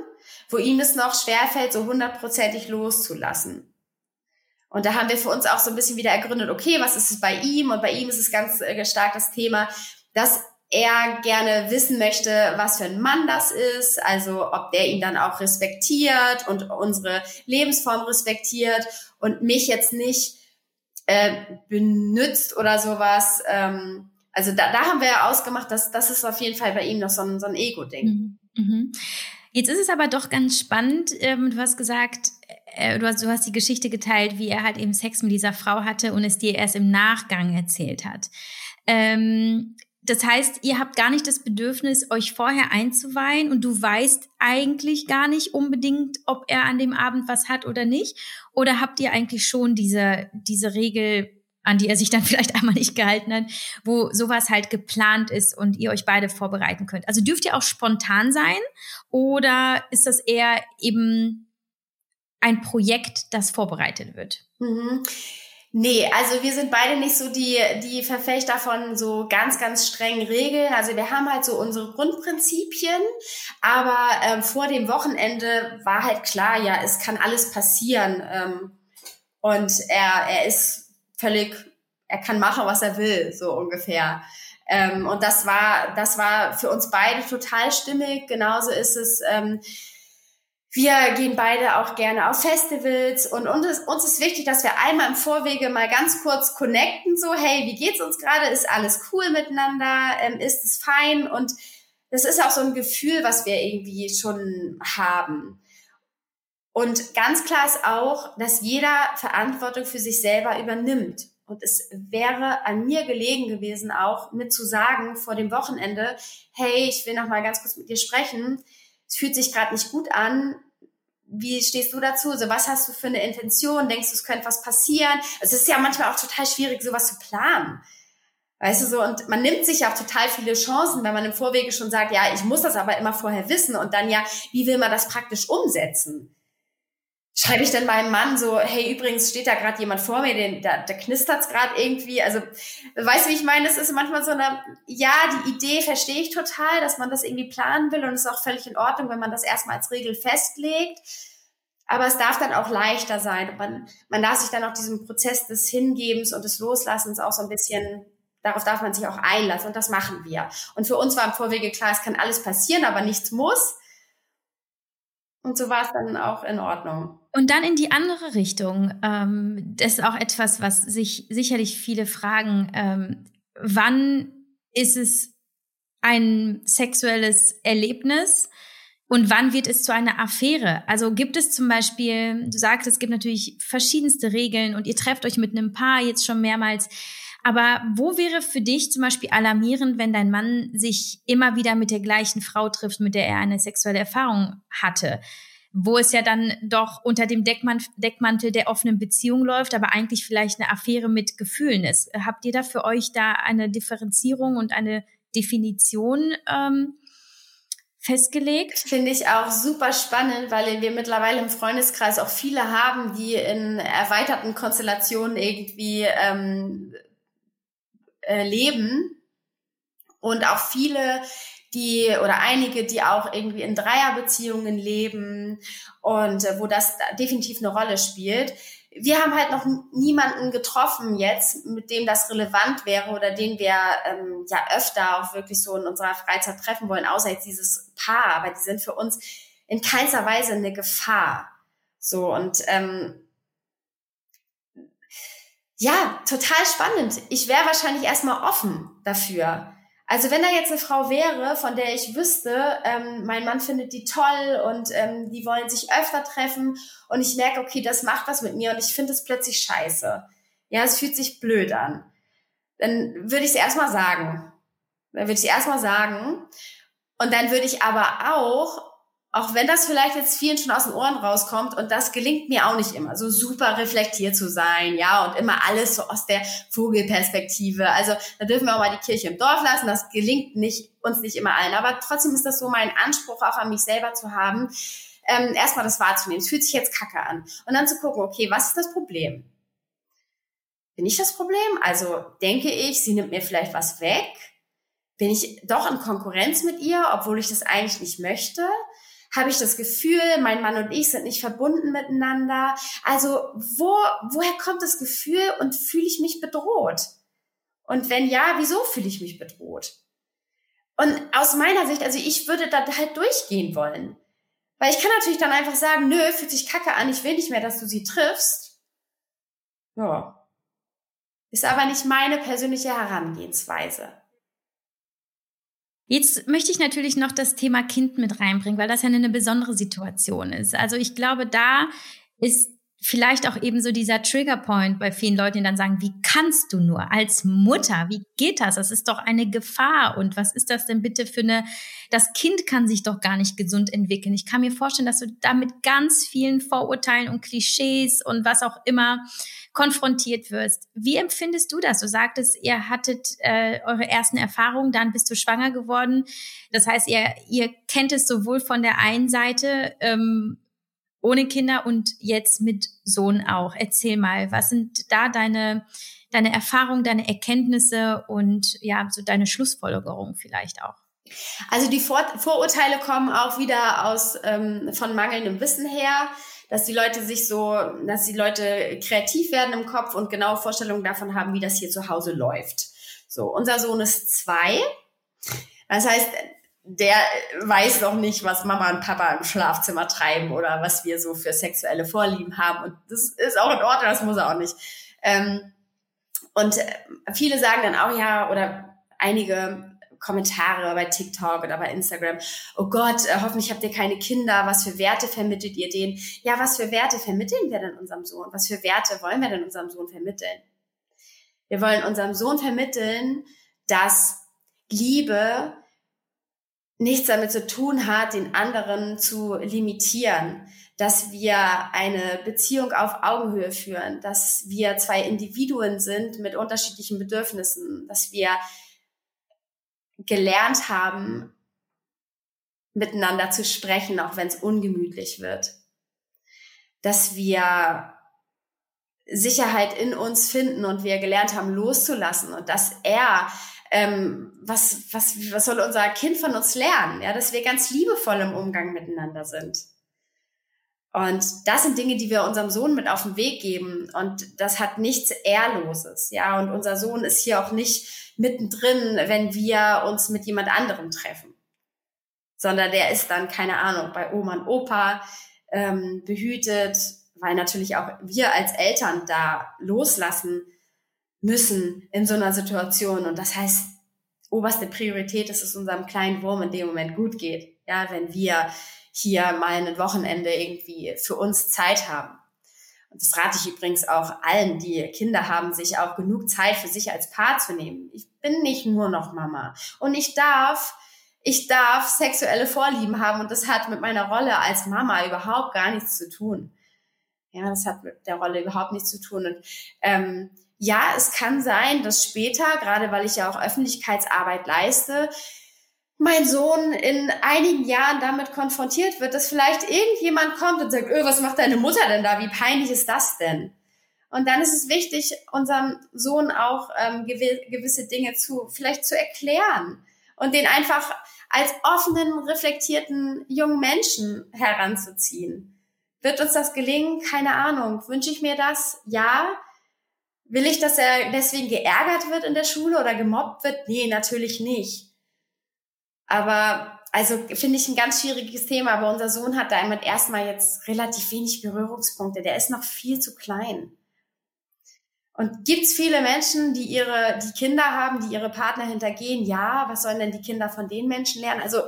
wo ihm es noch schwerfällt, so hundertprozentig loszulassen. Und da haben wir für uns auch so ein bisschen wieder ergründet, okay, was ist es bei ihm? Und bei ihm ist es ganz äh, stark das Thema, dass er gerne wissen möchte, was für ein Mann das ist, also ob der ihn dann auch respektiert und unsere Lebensform respektiert und mich jetzt nicht äh, benützt oder sowas. Ähm, also da, da haben wir ja ausgemacht, dass das ist auf jeden Fall bei ihm noch so ein, so ein Ego-Ding. Mhm. Mhm. Jetzt ist es aber doch ganz spannend. Ähm, du hast gesagt, äh, du, hast, du hast die Geschichte geteilt, wie er halt eben Sex mit dieser Frau hatte und es dir erst im Nachgang erzählt hat. Ähm, das heißt, ihr habt gar nicht das Bedürfnis, euch vorher einzuweihen und du weißt eigentlich gar nicht unbedingt, ob er an dem Abend was hat oder nicht. Oder habt ihr eigentlich schon diese, diese Regel, an die er sich dann vielleicht einmal nicht gehalten hat, wo sowas halt geplant ist und ihr euch beide vorbereiten könnt? Also dürft ihr auch spontan sein oder ist das eher eben ein Projekt, das vorbereitet wird? Mhm. Nee, also wir sind beide nicht so die, die Verfechter von so ganz, ganz strengen Regeln. Also wir haben halt so unsere Grundprinzipien, aber ähm, vor dem Wochenende war halt klar, ja, es kann alles passieren. Ähm, und er, er ist völlig, er kann machen, was er will, so ungefähr. Ähm, und das war, das war für uns beide total stimmig. Genauso ist es. Ähm, wir gehen beide auch gerne auf Festivals und uns, uns ist wichtig, dass wir einmal im Vorwege mal ganz kurz connecten, so, hey, wie geht's uns gerade? Ist alles cool miteinander? Ähm, ist es fein? Und das ist auch so ein Gefühl, was wir irgendwie schon haben. Und ganz klar ist auch, dass jeder Verantwortung für sich selber übernimmt. Und es wäre an mir gelegen gewesen, auch mit zu sagen vor dem Wochenende, hey, ich will noch mal ganz kurz mit dir sprechen. Es fühlt sich gerade nicht gut an. Wie stehst du dazu? Also was hast du für eine Intention? Denkst du, es könnte was passieren? Es ist ja manchmal auch total schwierig, sowas zu planen. Weißt du so, und man nimmt sich auch total viele Chancen, wenn man im Vorwege schon sagt, ja, ich muss das aber immer vorher wissen und dann ja, wie will man das praktisch umsetzen? Schreibe ich dann meinem Mann so, hey, übrigens steht da gerade jemand vor mir, den, da, da knistert's gerade irgendwie. Also, weißt du, wie ich meine? Es ist manchmal so eine, ja, die Idee verstehe ich total, dass man das irgendwie planen will und es ist auch völlig in Ordnung, wenn man das erstmal als Regel festlegt. Aber es darf dann auch leichter sein. man, man darf sich dann auch diesem Prozess des Hingebens und des Loslassens auch so ein bisschen, darauf darf man sich auch einlassen und das machen wir. Und für uns war im Vorwege klar, es kann alles passieren, aber nichts muss. Und so war es dann auch in Ordnung. Und dann in die andere Richtung. Ähm, das ist auch etwas, was sich sicherlich viele fragen. Ähm, wann ist es ein sexuelles Erlebnis? Und wann wird es zu einer Affäre? Also gibt es zum Beispiel, du sagst, es gibt natürlich verschiedenste Regeln und ihr trefft euch mit einem Paar jetzt schon mehrmals. Aber wo wäre für dich zum Beispiel alarmierend, wenn dein Mann sich immer wieder mit der gleichen Frau trifft, mit der er eine sexuelle Erfahrung hatte? Wo es ja dann doch unter dem Deckmantel der offenen Beziehung läuft, aber eigentlich vielleicht eine Affäre mit Gefühlen ist. Habt ihr da für euch da eine Differenzierung und eine Definition ähm, festgelegt? Finde ich auch super spannend, weil wir mittlerweile im Freundeskreis auch viele haben, die in erweiterten Konstellationen irgendwie ähm, äh, leben und auch viele, die oder einige, die auch irgendwie in Dreierbeziehungen leben und äh, wo das definitiv eine Rolle spielt. Wir haben halt noch niemanden getroffen jetzt, mit dem das relevant wäre oder den wir ähm, ja öfter auch wirklich so in unserer Freizeit treffen wollen, außer jetzt dieses Paar. Aber die sind für uns in keinster Weise eine Gefahr. So und ähm, ja, total spannend. Ich wäre wahrscheinlich erstmal offen dafür. Also wenn da jetzt eine Frau wäre, von der ich wüsste, ähm, mein Mann findet die toll und ähm, die wollen sich öfter treffen und ich merke, okay, das macht was mit mir und ich finde es plötzlich scheiße. Ja, es fühlt sich blöd an. Dann würde ich es erstmal sagen. Dann würde ich erstmal sagen. Und dann würde ich aber auch auch wenn das vielleicht jetzt vielen schon aus den Ohren rauskommt und das gelingt mir auch nicht immer, so super reflektiert zu sein, ja, und immer alles so aus der Vogelperspektive. Also da dürfen wir auch mal die Kirche im Dorf lassen, das gelingt nicht, uns nicht immer allen. Aber trotzdem ist das so mein Anspruch auch an mich selber zu haben, ähm, erstmal das wahrzunehmen. Es fühlt sich jetzt kacke an. Und dann zu gucken, okay, was ist das Problem? Bin ich das Problem? Also denke ich, sie nimmt mir vielleicht was weg? Bin ich doch in Konkurrenz mit ihr, obwohl ich das eigentlich nicht möchte? Habe ich das Gefühl, mein Mann und ich sind nicht verbunden miteinander. Also wo, woher kommt das Gefühl und fühle ich mich bedroht? Und wenn ja, wieso fühle ich mich bedroht? Und aus meiner Sicht, also ich würde da halt durchgehen wollen. Weil ich kann natürlich dann einfach sagen, nö, fühlt sich kacke an, ich will nicht mehr, dass du sie triffst. Ja. Ist aber nicht meine persönliche Herangehensweise. Jetzt möchte ich natürlich noch das Thema Kind mit reinbringen, weil das ja eine besondere Situation ist. Also ich glaube, da ist vielleicht auch eben so dieser Triggerpoint bei vielen Leuten, die dann sagen, wie kannst du nur als Mutter, wie geht das? Das ist doch eine Gefahr. Und was ist das denn bitte für eine, das Kind kann sich doch gar nicht gesund entwickeln. Ich kann mir vorstellen, dass du da mit ganz vielen Vorurteilen und Klischees und was auch immer konfrontiert wirst. Wie empfindest du das? Du sagtest, ihr hattet äh, eure ersten Erfahrungen, dann bist du schwanger geworden. Das heißt, ihr, ihr kennt es sowohl von der einen Seite ähm, ohne Kinder und jetzt mit Sohn auch. Erzähl mal, was sind da deine, deine Erfahrungen, deine Erkenntnisse und ja, so deine Schlussfolgerungen vielleicht auch? Also die Vor Vorurteile kommen auch wieder aus ähm, von mangelndem Wissen her dass die Leute sich so, dass die Leute kreativ werden im Kopf und genaue Vorstellungen davon haben, wie das hier zu Hause läuft. So, unser Sohn ist zwei. Das heißt, der weiß noch nicht, was Mama und Papa im Schlafzimmer treiben oder was wir so für sexuelle Vorlieben haben. Und das ist auch in Ordnung, das muss er auch nicht. Ähm, und äh, viele sagen dann auch ja, oder einige Kommentare bei TikTok oder bei Instagram. Oh Gott, äh, hoffentlich habt ihr keine Kinder. Was für Werte vermittelt ihr denen? Ja, was für Werte vermitteln wir denn unserem Sohn? Was für Werte wollen wir denn unserem Sohn vermitteln? Wir wollen unserem Sohn vermitteln, dass Liebe nichts damit zu tun hat, den anderen zu limitieren, dass wir eine Beziehung auf Augenhöhe führen, dass wir zwei Individuen sind mit unterschiedlichen Bedürfnissen, dass wir gelernt haben, miteinander zu sprechen, auch wenn es ungemütlich wird, dass wir Sicherheit in uns finden und wir gelernt haben, loszulassen und dass er ähm, was, was, was soll unser Kind von uns lernen? Ja, dass wir ganz liebevoll im Umgang miteinander sind. Und das sind Dinge, die wir unserem Sohn mit auf den Weg geben. Und das hat nichts Ehrloses. Ja, und unser Sohn ist hier auch nicht mittendrin, wenn wir uns mit jemand anderem treffen. Sondern der ist dann, keine Ahnung, bei Oma und Opa ähm, behütet, weil natürlich auch wir als Eltern da loslassen müssen in so einer Situation. Und das heißt, oberste Priorität ist es unserem kleinen Wurm in dem Moment gut geht. Ja, wenn wir hier mal ein Wochenende irgendwie für uns Zeit haben. Und das rate ich übrigens auch allen, die Kinder haben, sich auch genug Zeit für sich als Paar zu nehmen. Ich bin nicht nur noch Mama. Und ich darf, ich darf sexuelle Vorlieben haben und das hat mit meiner Rolle als Mama überhaupt gar nichts zu tun. Ja, das hat mit der Rolle überhaupt nichts zu tun. Und ähm, ja, es kann sein, dass später, gerade weil ich ja auch Öffentlichkeitsarbeit leiste, mein Sohn in einigen Jahren damit konfrontiert wird, dass vielleicht irgendjemand kommt und sagt, öh, was macht deine Mutter denn da? Wie peinlich ist das denn? Und dann ist es wichtig, unserem Sohn auch ähm, gewisse Dinge zu, vielleicht zu erklären und den einfach als offenen, reflektierten jungen Menschen heranzuziehen. Wird uns das gelingen? Keine Ahnung. Wünsche ich mir das? Ja. Will ich, dass er deswegen geärgert wird in der Schule oder gemobbt wird? Nee, natürlich nicht. Aber also finde ich ein ganz schwieriges Thema, aber unser Sohn hat damit erstmal jetzt relativ wenig Berührungspunkte. Der ist noch viel zu klein. Und gibt's viele Menschen, die ihre, die Kinder haben, die ihre Partner hintergehen? Ja, was sollen denn die Kinder von den Menschen lernen? Also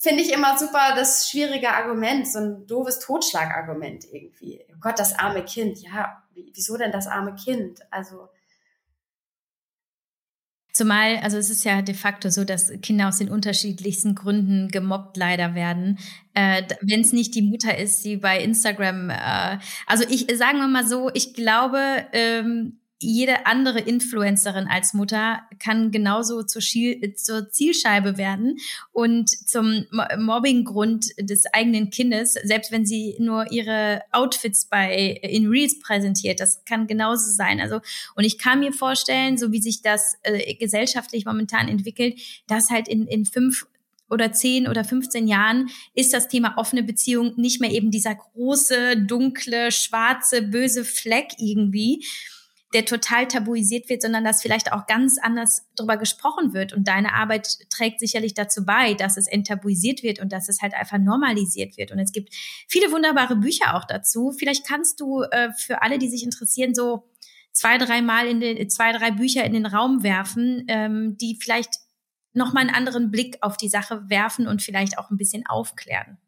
finde ich immer super das schwierige Argument, so ein doofes Totschlagargument irgendwie. Oh Gott, das arme Kind. Ja, wieso denn das arme Kind? Also Zumal, also es ist ja de facto so, dass Kinder aus den unterschiedlichsten Gründen gemobbt leider werden. Äh, Wenn es nicht die Mutter ist, die bei Instagram, äh, also ich sagen wir mal so, ich glaube, ähm, jede andere Influencerin als Mutter kann genauso zur, Zielscheibe werden und zum Mobbinggrund des eigenen Kindes, selbst wenn sie nur ihre Outfits bei in Reels präsentiert. Das kann genauso sein. Also und ich kann mir vorstellen, so wie sich das äh, gesellschaftlich momentan entwickelt, dass halt in in fünf oder zehn oder 15 Jahren ist das Thema offene Beziehung nicht mehr eben dieser große, dunkle, schwarze, böse Fleck irgendwie, der total tabuisiert wird, sondern dass vielleicht auch ganz anders darüber gesprochen wird. Und deine Arbeit trägt sicherlich dazu bei, dass es enttabuisiert wird und dass es halt einfach normalisiert wird. Und es gibt viele wunderbare Bücher auch dazu. Vielleicht kannst du äh, für alle, die sich interessieren, so zwei, drei Mal in den, zwei, drei Bücher in den Raum werfen, ähm, die vielleicht nochmal einen anderen Blick auf die Sache werfen und vielleicht auch ein bisschen aufklären.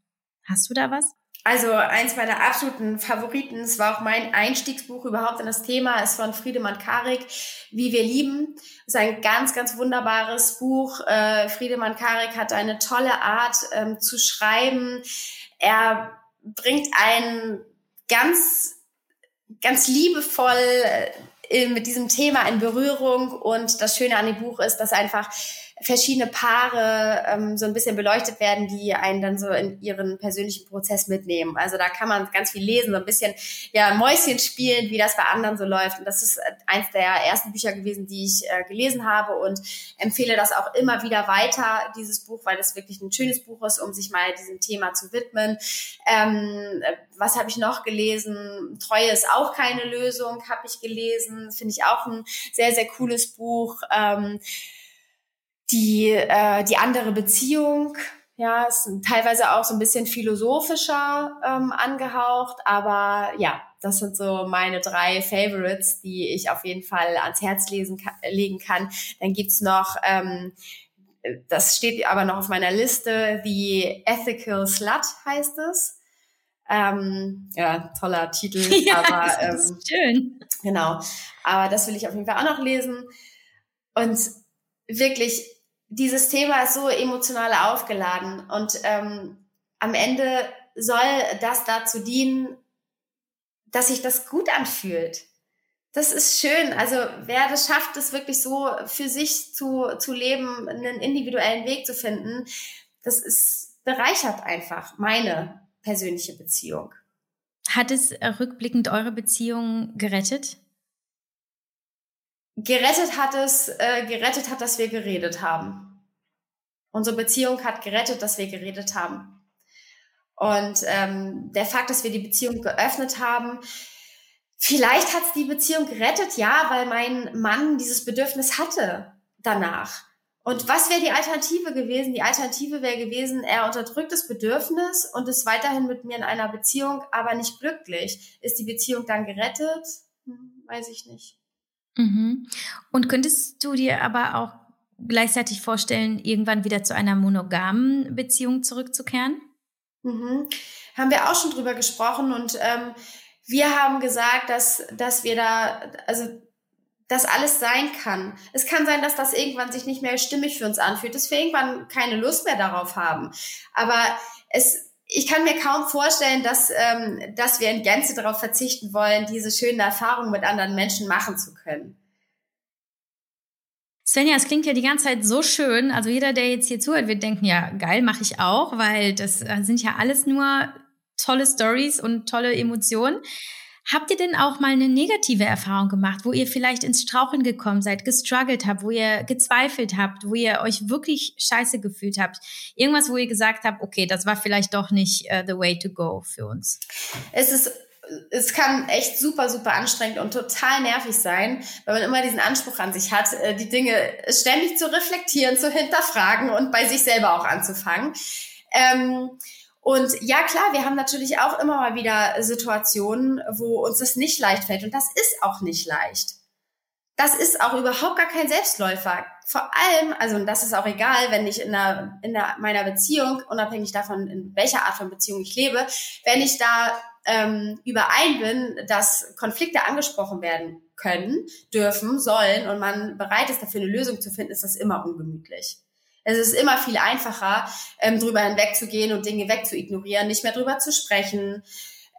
Hast du da was? Also eins meiner absoluten Favoriten, es war auch mein Einstiegsbuch überhaupt in das Thema, ist von Friedemann Karik, Wie wir lieben. Das ist ein ganz, ganz wunderbares Buch. Äh, Friedemann Karik hat eine tolle Art ähm, zu schreiben. Er bringt einen ganz, ganz liebevoll äh, mit diesem Thema in Berührung. Und das Schöne an dem Buch ist, dass einfach verschiedene Paare ähm, so ein bisschen beleuchtet werden, die einen dann so in ihren persönlichen Prozess mitnehmen. Also da kann man ganz viel lesen, so ein bisschen ja Mäuschen spielen, wie das bei anderen so läuft. Und das ist äh, eins der ersten Bücher gewesen, die ich äh, gelesen habe und empfehle das auch immer wieder weiter, dieses Buch, weil das wirklich ein schönes Buch ist, um sich mal diesem Thema zu widmen. Ähm, was habe ich noch gelesen? Treue ist auch keine Lösung, habe ich gelesen. Finde ich auch ein sehr, sehr cooles Buch. Ähm, die, äh, die andere Beziehung, ja, ist teilweise auch so ein bisschen philosophischer ähm, angehaucht, aber ja, das sind so meine drei Favorites, die ich auf jeden Fall ans Herz lesen kann, legen kann. Dann gibt's noch, ähm, das steht aber noch auf meiner Liste, The Ethical Slut heißt es. Ähm, ja, toller Titel. Ja, aber ähm, schön. Genau. Aber das will ich auf jeden Fall auch noch lesen. Und wirklich, dieses Thema ist so emotional aufgeladen. Und ähm, am Ende soll das dazu dienen, dass sich das gut anfühlt. Das ist schön. Also wer das schafft, es wirklich so für sich zu, zu leben, einen individuellen Weg zu finden, das ist bereichert einfach meine persönliche Beziehung. Hat es rückblickend eure Beziehung gerettet? Gerettet hat es, äh, gerettet hat, dass wir geredet haben. Unsere Beziehung hat gerettet, dass wir geredet haben. Und ähm, der Fakt, dass wir die Beziehung geöffnet haben, vielleicht hat es die Beziehung gerettet, ja, weil mein Mann dieses Bedürfnis hatte danach. Und was wäre die Alternative gewesen? Die Alternative wäre gewesen, er unterdrückt das Bedürfnis und ist weiterhin mit mir in einer Beziehung, aber nicht glücklich. Ist die Beziehung dann gerettet? Hm, weiß ich nicht. Mhm. Und könntest du dir aber auch gleichzeitig vorstellen, irgendwann wieder zu einer monogamen Beziehung zurückzukehren? Mhm. Haben wir auch schon drüber gesprochen und ähm, wir haben gesagt, dass, dass wir da, also dass alles sein kann. Es kann sein, dass das irgendwann sich nicht mehr stimmig für uns anfühlt, dass wir irgendwann keine Lust mehr darauf haben. Aber es, ich kann mir kaum vorstellen, dass, ähm, dass wir in Gänze darauf verzichten wollen, diese schönen Erfahrungen mit anderen Menschen machen zu können. Svenja, es klingt ja die ganze Zeit so schön. Also jeder, der jetzt hier zuhört, wird denken, ja, geil, mache ich auch, weil das äh, sind ja alles nur tolle Stories und tolle Emotionen. Habt ihr denn auch mal eine negative Erfahrung gemacht, wo ihr vielleicht ins Straucheln gekommen seid, gestruggelt habt, wo ihr gezweifelt habt, wo ihr euch wirklich scheiße gefühlt habt? Irgendwas, wo ihr gesagt habt, okay, das war vielleicht doch nicht uh, the way to go für uns? Es ist es kann echt super, super anstrengend und total nervig sein, weil man immer diesen Anspruch an sich hat, äh, die Dinge ständig zu reflektieren, zu hinterfragen und bei sich selber auch anzufangen. Ähm, und ja, klar, wir haben natürlich auch immer mal wieder Situationen, wo uns das nicht leicht fällt. Und das ist auch nicht leicht. Das ist auch überhaupt gar kein Selbstläufer. Vor allem, also und das ist auch egal, wenn ich in, einer, in einer, meiner Beziehung, unabhängig davon, in welcher Art von Beziehung ich lebe, wenn ich da ähm, überein bin, dass Konflikte angesprochen werden können, dürfen, sollen und man bereit ist, dafür eine Lösung zu finden, ist das immer ungemütlich. Es ist immer viel einfacher, ähm, drüber hinwegzugehen und Dinge wegzuignorieren, nicht mehr drüber zu sprechen.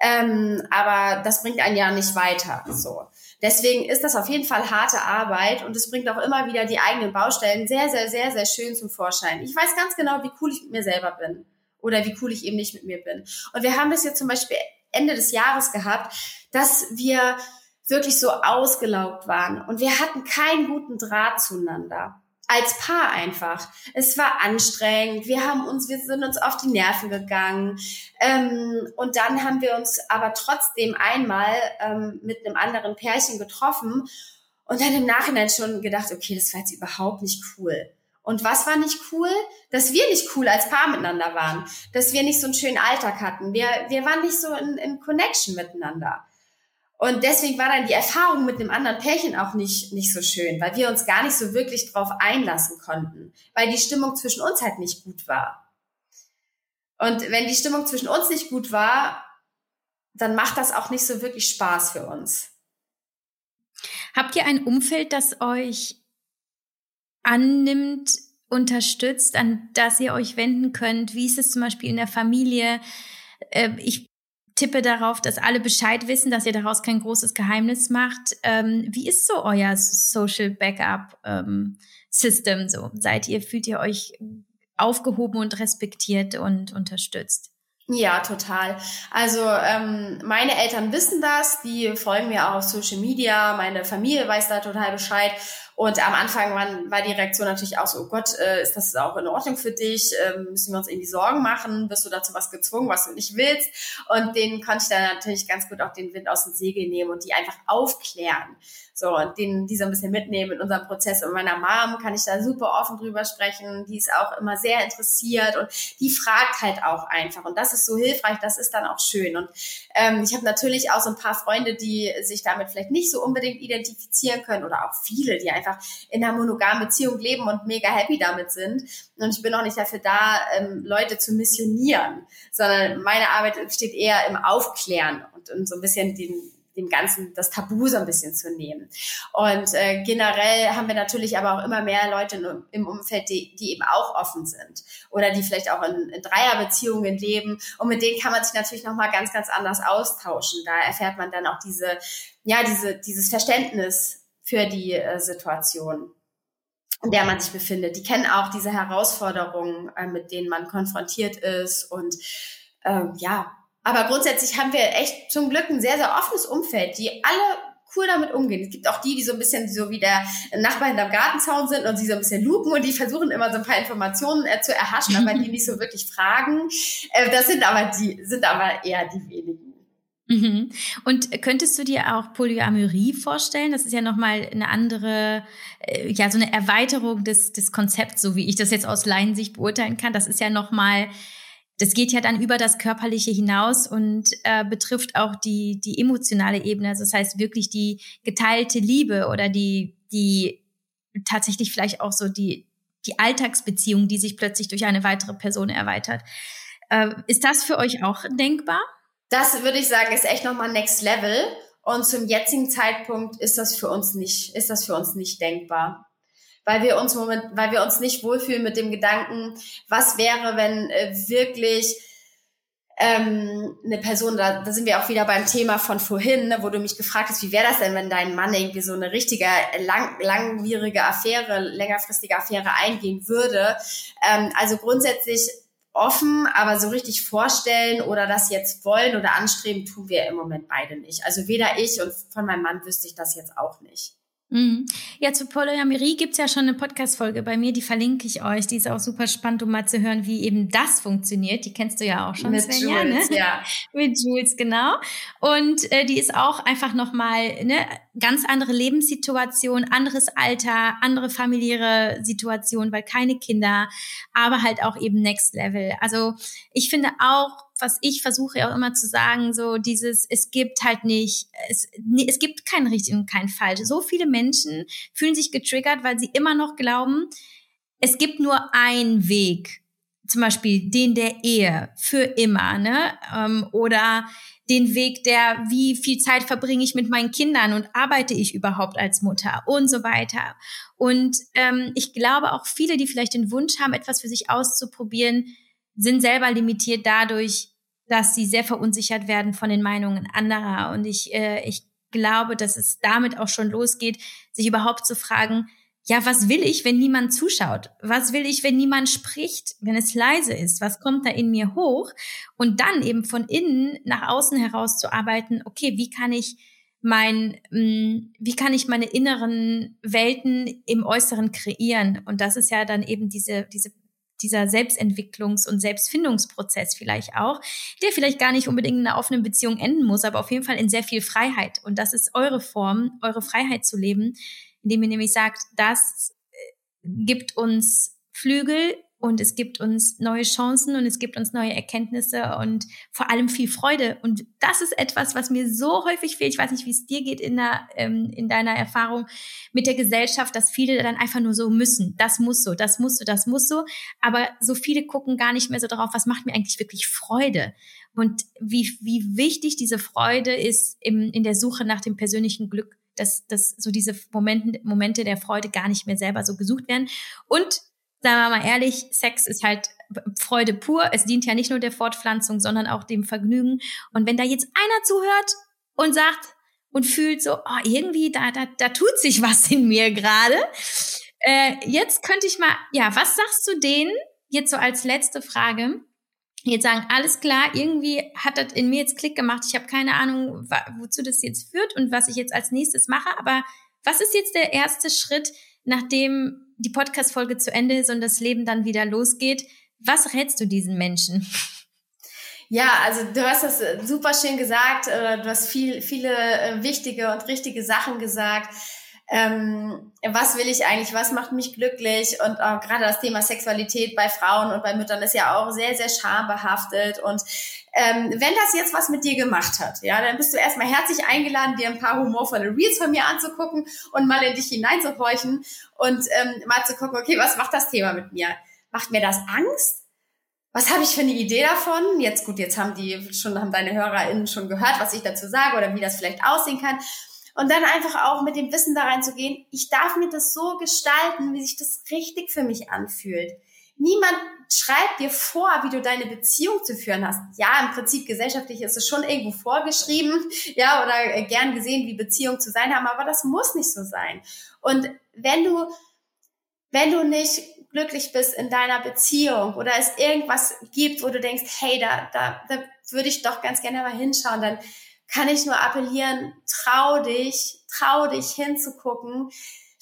Ähm, aber das bringt einen ja nicht weiter. So. Deswegen ist das auf jeden Fall harte Arbeit und es bringt auch immer wieder die eigenen Baustellen sehr, sehr, sehr, sehr schön zum Vorschein. Ich weiß ganz genau, wie cool ich mit mir selber bin oder wie cool ich eben nicht mit mir bin. Und wir haben das jetzt zum Beispiel Ende des Jahres gehabt, dass wir wirklich so ausgelaugt waren und wir hatten keinen guten Draht zueinander als Paar einfach. Es war anstrengend. Wir haben uns, wir sind uns auf die Nerven gegangen. Ähm, und dann haben wir uns aber trotzdem einmal ähm, mit einem anderen Pärchen getroffen und dann im Nachhinein schon gedacht, okay, das war jetzt überhaupt nicht cool. Und was war nicht cool? Dass wir nicht cool als Paar miteinander waren. Dass wir nicht so einen schönen Alltag hatten. Wir, wir waren nicht so in, in Connection miteinander. Und deswegen war dann die Erfahrung mit einem anderen Pärchen auch nicht, nicht so schön, weil wir uns gar nicht so wirklich drauf einlassen konnten, weil die Stimmung zwischen uns halt nicht gut war. Und wenn die Stimmung zwischen uns nicht gut war, dann macht das auch nicht so wirklich Spaß für uns. Habt ihr ein Umfeld, das euch annimmt, unterstützt, an das ihr euch wenden könnt? Wie ist es zum Beispiel in der Familie? Äh, ich tippe darauf, dass alle Bescheid wissen, dass ihr daraus kein großes Geheimnis macht. Ähm, wie ist so euer Social Backup ähm, System so? Seid ihr, fühlt ihr euch aufgehoben und respektiert und unterstützt? Ja, total. Also ähm, meine Eltern wissen das, die folgen mir auch auf Social Media, meine Familie weiß da total Bescheid und am Anfang waren, war die Reaktion natürlich auch so, oh Gott, äh, ist das auch in Ordnung für dich? Ähm, müssen wir uns irgendwie Sorgen machen? Wirst du dazu was gezwungen, was du nicht willst? Und denen konnte ich dann natürlich ganz gut auch den Wind aus dem Segel nehmen und die einfach aufklären. So, und den, die so ein bisschen mitnehmen in unserem Prozess. Und meiner Mom kann ich da super offen drüber sprechen. Die ist auch immer sehr interessiert und die fragt halt auch einfach. Und das ist so hilfreich, das ist dann auch schön. Und ähm, ich habe natürlich auch so ein paar Freunde, die sich damit vielleicht nicht so unbedingt identifizieren können oder auch viele, die einfach einfach in einer monogamen Beziehung leben und mega happy damit sind. Und ich bin auch nicht dafür da, ähm, Leute zu missionieren, sondern meine Arbeit steht eher im Aufklären und, und so ein bisschen den dem Ganzen das Tabu so ein bisschen zu nehmen. Und äh, generell haben wir natürlich aber auch immer mehr Leute im Umfeld, die, die eben auch offen sind oder die vielleicht auch in, in Dreierbeziehungen leben. Und mit denen kann man sich natürlich nochmal ganz, ganz anders austauschen. Da erfährt man dann auch diese, ja, diese, dieses Verständnis für die äh, Situation in der man sich befindet. Die kennen auch diese Herausforderungen, äh, mit denen man konfrontiert ist und ähm, ja, aber grundsätzlich haben wir echt zum Glück ein sehr, sehr offenes Umfeld, die alle cool damit umgehen. Es gibt auch die, die so ein bisschen so wie der Nachbar hinterm Gartenzaun sind und sie so ein bisschen lupen und die versuchen immer so ein paar Informationen äh, zu erhaschen, aber die nicht so wirklich fragen. Äh, das sind aber die, sind aber eher die wenigen. Mhm. Und könntest du dir auch Polyamorie vorstellen? Das ist ja nochmal eine andere, äh, ja, so eine Erweiterung des, des Konzepts, so wie ich das jetzt aus Laiensicht beurteilen kann. Das ist ja nochmal das geht ja dann über das Körperliche hinaus und äh, betrifft auch die, die emotionale Ebene. Also das heißt wirklich die geteilte Liebe oder die, die tatsächlich vielleicht auch so die, die Alltagsbeziehung, die sich plötzlich durch eine weitere Person erweitert. Äh, ist das für euch auch denkbar? Das würde ich sagen, ist echt nochmal Next Level. Und zum jetzigen Zeitpunkt ist das für uns nicht, ist das für uns nicht denkbar weil wir uns moment, weil wir uns nicht wohlfühlen mit dem Gedanken, was wäre, wenn äh, wirklich ähm, eine Person, da, da sind wir auch wieder beim Thema von vorhin, ne, wo du mich gefragt hast, wie wäre das denn, wenn dein Mann irgendwie so eine richtige lang, langwierige Affäre, längerfristige Affäre eingehen würde. Ähm, also grundsätzlich offen, aber so richtig vorstellen oder das jetzt wollen oder anstreben, tun wir im Moment beide nicht. Also weder ich und von meinem Mann wüsste ich das jetzt auch nicht. Mhm. Ja, zu Polyamorie gibt's ja schon eine Podcast-Folge bei mir, die verlinke ich euch. Die ist auch super spannend, um mal zu hören, wie eben das funktioniert. Die kennst du ja auch schon, Mit Svenja, Jules, ne? ja. Mit Jules, genau. Und äh, die ist auch einfach nochmal ne, ganz andere Lebenssituation, anderes Alter, andere familiäre Situation, weil keine Kinder, aber halt auch eben Next Level. Also ich finde auch, was ich versuche auch immer zu sagen, so dieses, es gibt halt nicht, es, es gibt kein richtig und kein falsch. So viele Menschen fühlen sich getriggert, weil sie immer noch glauben, es gibt nur einen Weg, zum Beispiel den der Ehe für immer, ne? Ähm, oder den Weg der, wie viel Zeit verbringe ich mit meinen Kindern und arbeite ich überhaupt als Mutter und so weiter. Und ähm, ich glaube auch viele, die vielleicht den Wunsch haben, etwas für sich auszuprobieren, sind selber limitiert dadurch, dass sie sehr verunsichert werden von den Meinungen anderer. Und ich, äh, ich glaube, dass es damit auch schon losgeht, sich überhaupt zu fragen, ja, was will ich, wenn niemand zuschaut? Was will ich, wenn niemand spricht, wenn es leise ist? Was kommt da in mir hoch? Und dann eben von innen nach außen heraus zu arbeiten, okay, wie kann ich mein, mm, wie kann ich meine inneren Welten im Äußeren kreieren? Und das ist ja dann eben diese, diese dieser Selbstentwicklungs- und Selbstfindungsprozess vielleicht auch, der vielleicht gar nicht unbedingt in einer offenen Beziehung enden muss, aber auf jeden Fall in sehr viel Freiheit. Und das ist eure Form, eure Freiheit zu leben, indem ihr nämlich sagt, das äh, gibt uns Flügel und es gibt uns neue Chancen und es gibt uns neue Erkenntnisse und vor allem viel Freude. Und das ist etwas, was mir so häufig fehlt. Ich weiß nicht, wie es dir geht in, der, ähm, in deiner Erfahrung mit der Gesellschaft, dass viele dann einfach nur so müssen. Das muss so, das muss so, das muss so. Aber so viele gucken gar nicht mehr so darauf, was macht mir eigentlich wirklich Freude? Und wie, wie wichtig diese Freude ist im, in der Suche nach dem persönlichen Glück dass, dass so diese Momente, Momente der Freude gar nicht mehr selber so gesucht werden. Und sagen wir mal ehrlich, Sex ist halt Freude pur. Es dient ja nicht nur der Fortpflanzung, sondern auch dem Vergnügen. Und wenn da jetzt einer zuhört und sagt und fühlt so, oh, irgendwie, da, da, da tut sich was in mir gerade. Äh, jetzt könnte ich mal, ja, was sagst du denen jetzt so als letzte Frage? Jetzt sagen, alles klar, irgendwie hat das in mir jetzt Klick gemacht. Ich habe keine Ahnung, wozu das jetzt führt und was ich jetzt als nächstes mache. Aber was ist jetzt der erste Schritt, nachdem die Podcast-Folge zu Ende ist und das Leben dann wieder losgeht. Was rätst du diesen Menschen? Ja, also du hast das äh, super schön gesagt. Äh, du hast viel, viele äh, wichtige und richtige Sachen gesagt. Ähm, was will ich eigentlich, was macht mich glücklich und äh, gerade das Thema Sexualität bei Frauen und bei Müttern ist ja auch sehr, sehr schambehaftet und ähm, wenn das jetzt was mit dir gemacht hat, ja, dann bist du erstmal herzlich eingeladen, dir ein paar humorvolle Reels von mir anzugucken und mal in dich hineinzuhorchen und ähm, mal zu gucken, okay, was macht das Thema mit mir? Macht mir das Angst? Was habe ich für eine Idee davon? Jetzt gut, jetzt haben die schon, haben deine HörerInnen schon gehört, was ich dazu sage oder wie das vielleicht aussehen kann. Und dann einfach auch mit dem Wissen da reinzugehen, ich darf mir das so gestalten, wie sich das richtig für mich anfühlt. Niemand schreibt dir vor, wie du deine Beziehung zu führen hast. Ja, im Prinzip gesellschaftlich ist es schon irgendwo vorgeschrieben, ja, oder gern gesehen, wie Beziehungen zu sein haben, aber das muss nicht so sein. Und wenn du, wenn du nicht glücklich bist in deiner Beziehung oder es irgendwas gibt, wo du denkst, hey, da, da, da würde ich doch ganz gerne mal hinschauen, dann kann ich nur appellieren, trau dich, trau dich hinzugucken.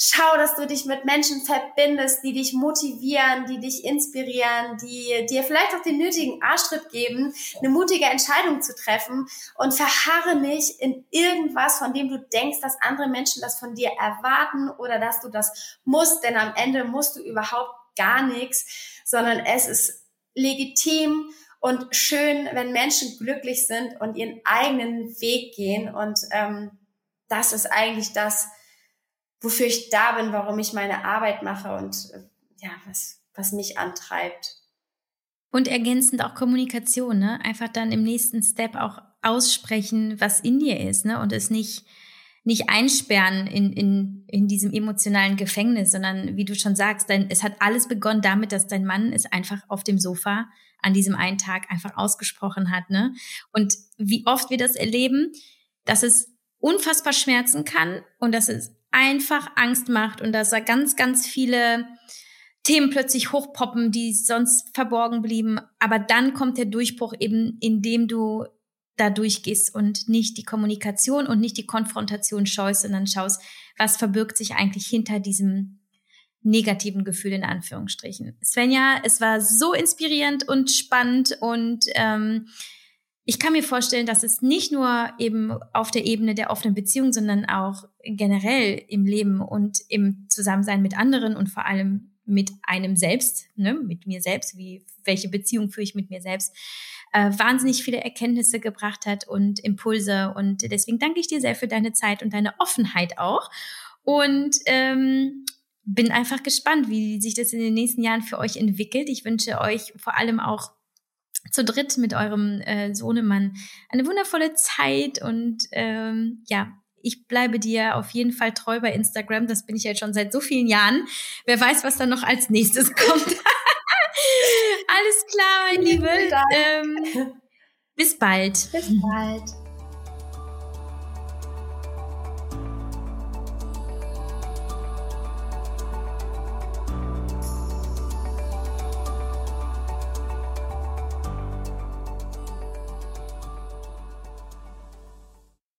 Schau, dass du dich mit Menschen verbindest, die dich motivieren, die dich inspirieren, die dir vielleicht auch den nötigen Arschtritt geben, eine mutige Entscheidung zu treffen und verharre nicht in irgendwas, von dem du denkst, dass andere Menschen das von dir erwarten oder dass du das musst, denn am Ende musst du überhaupt gar nichts, sondern es ist legitim und schön, wenn Menschen glücklich sind und ihren eigenen Weg gehen. Und ähm, das ist eigentlich das, wofür ich da bin, warum ich meine Arbeit mache und äh, ja, was, was mich antreibt. Und ergänzend auch Kommunikation, ne? Einfach dann im nächsten Step auch aussprechen, was in dir ist, ne? Und es nicht, nicht einsperren in, in, in diesem emotionalen Gefängnis, sondern wie du schon sagst, dein, es hat alles begonnen damit, dass dein Mann es einfach auf dem Sofa an diesem einen Tag einfach ausgesprochen hat. Ne? Und wie oft wir das erleben, dass es unfassbar schmerzen kann und dass es einfach Angst macht und dass da ganz, ganz viele Themen plötzlich hochpoppen, die sonst verborgen blieben. Aber dann kommt der Durchbruch eben, indem du da durchgehst und nicht die Kommunikation und nicht die Konfrontation scheust, sondern schaust, was verbirgt sich eigentlich hinter diesem negativen Gefühl in Anführungsstrichen. Svenja, es war so inspirierend und spannend und ähm, ich kann mir vorstellen, dass es nicht nur eben auf der Ebene der offenen Beziehung, sondern auch generell im Leben und im Zusammensein mit anderen und vor allem mit einem selbst, ne, mit mir selbst, wie welche Beziehung führe ich mit mir selbst, äh, wahnsinnig viele Erkenntnisse gebracht hat und Impulse. Und deswegen danke ich dir sehr für deine Zeit und deine Offenheit auch. Und ähm, bin einfach gespannt, wie sich das in den nächsten Jahren für euch entwickelt. Ich wünsche euch vor allem auch zu dritt mit eurem äh, Sohnemann eine wundervolle Zeit und ähm, ja, ich bleibe dir auf jeden Fall treu bei Instagram. Das bin ich jetzt schon seit so vielen Jahren. Wer weiß, was da noch als nächstes kommt. Alles klar, mein Liebe. Ähm, bis bald. Bis bald.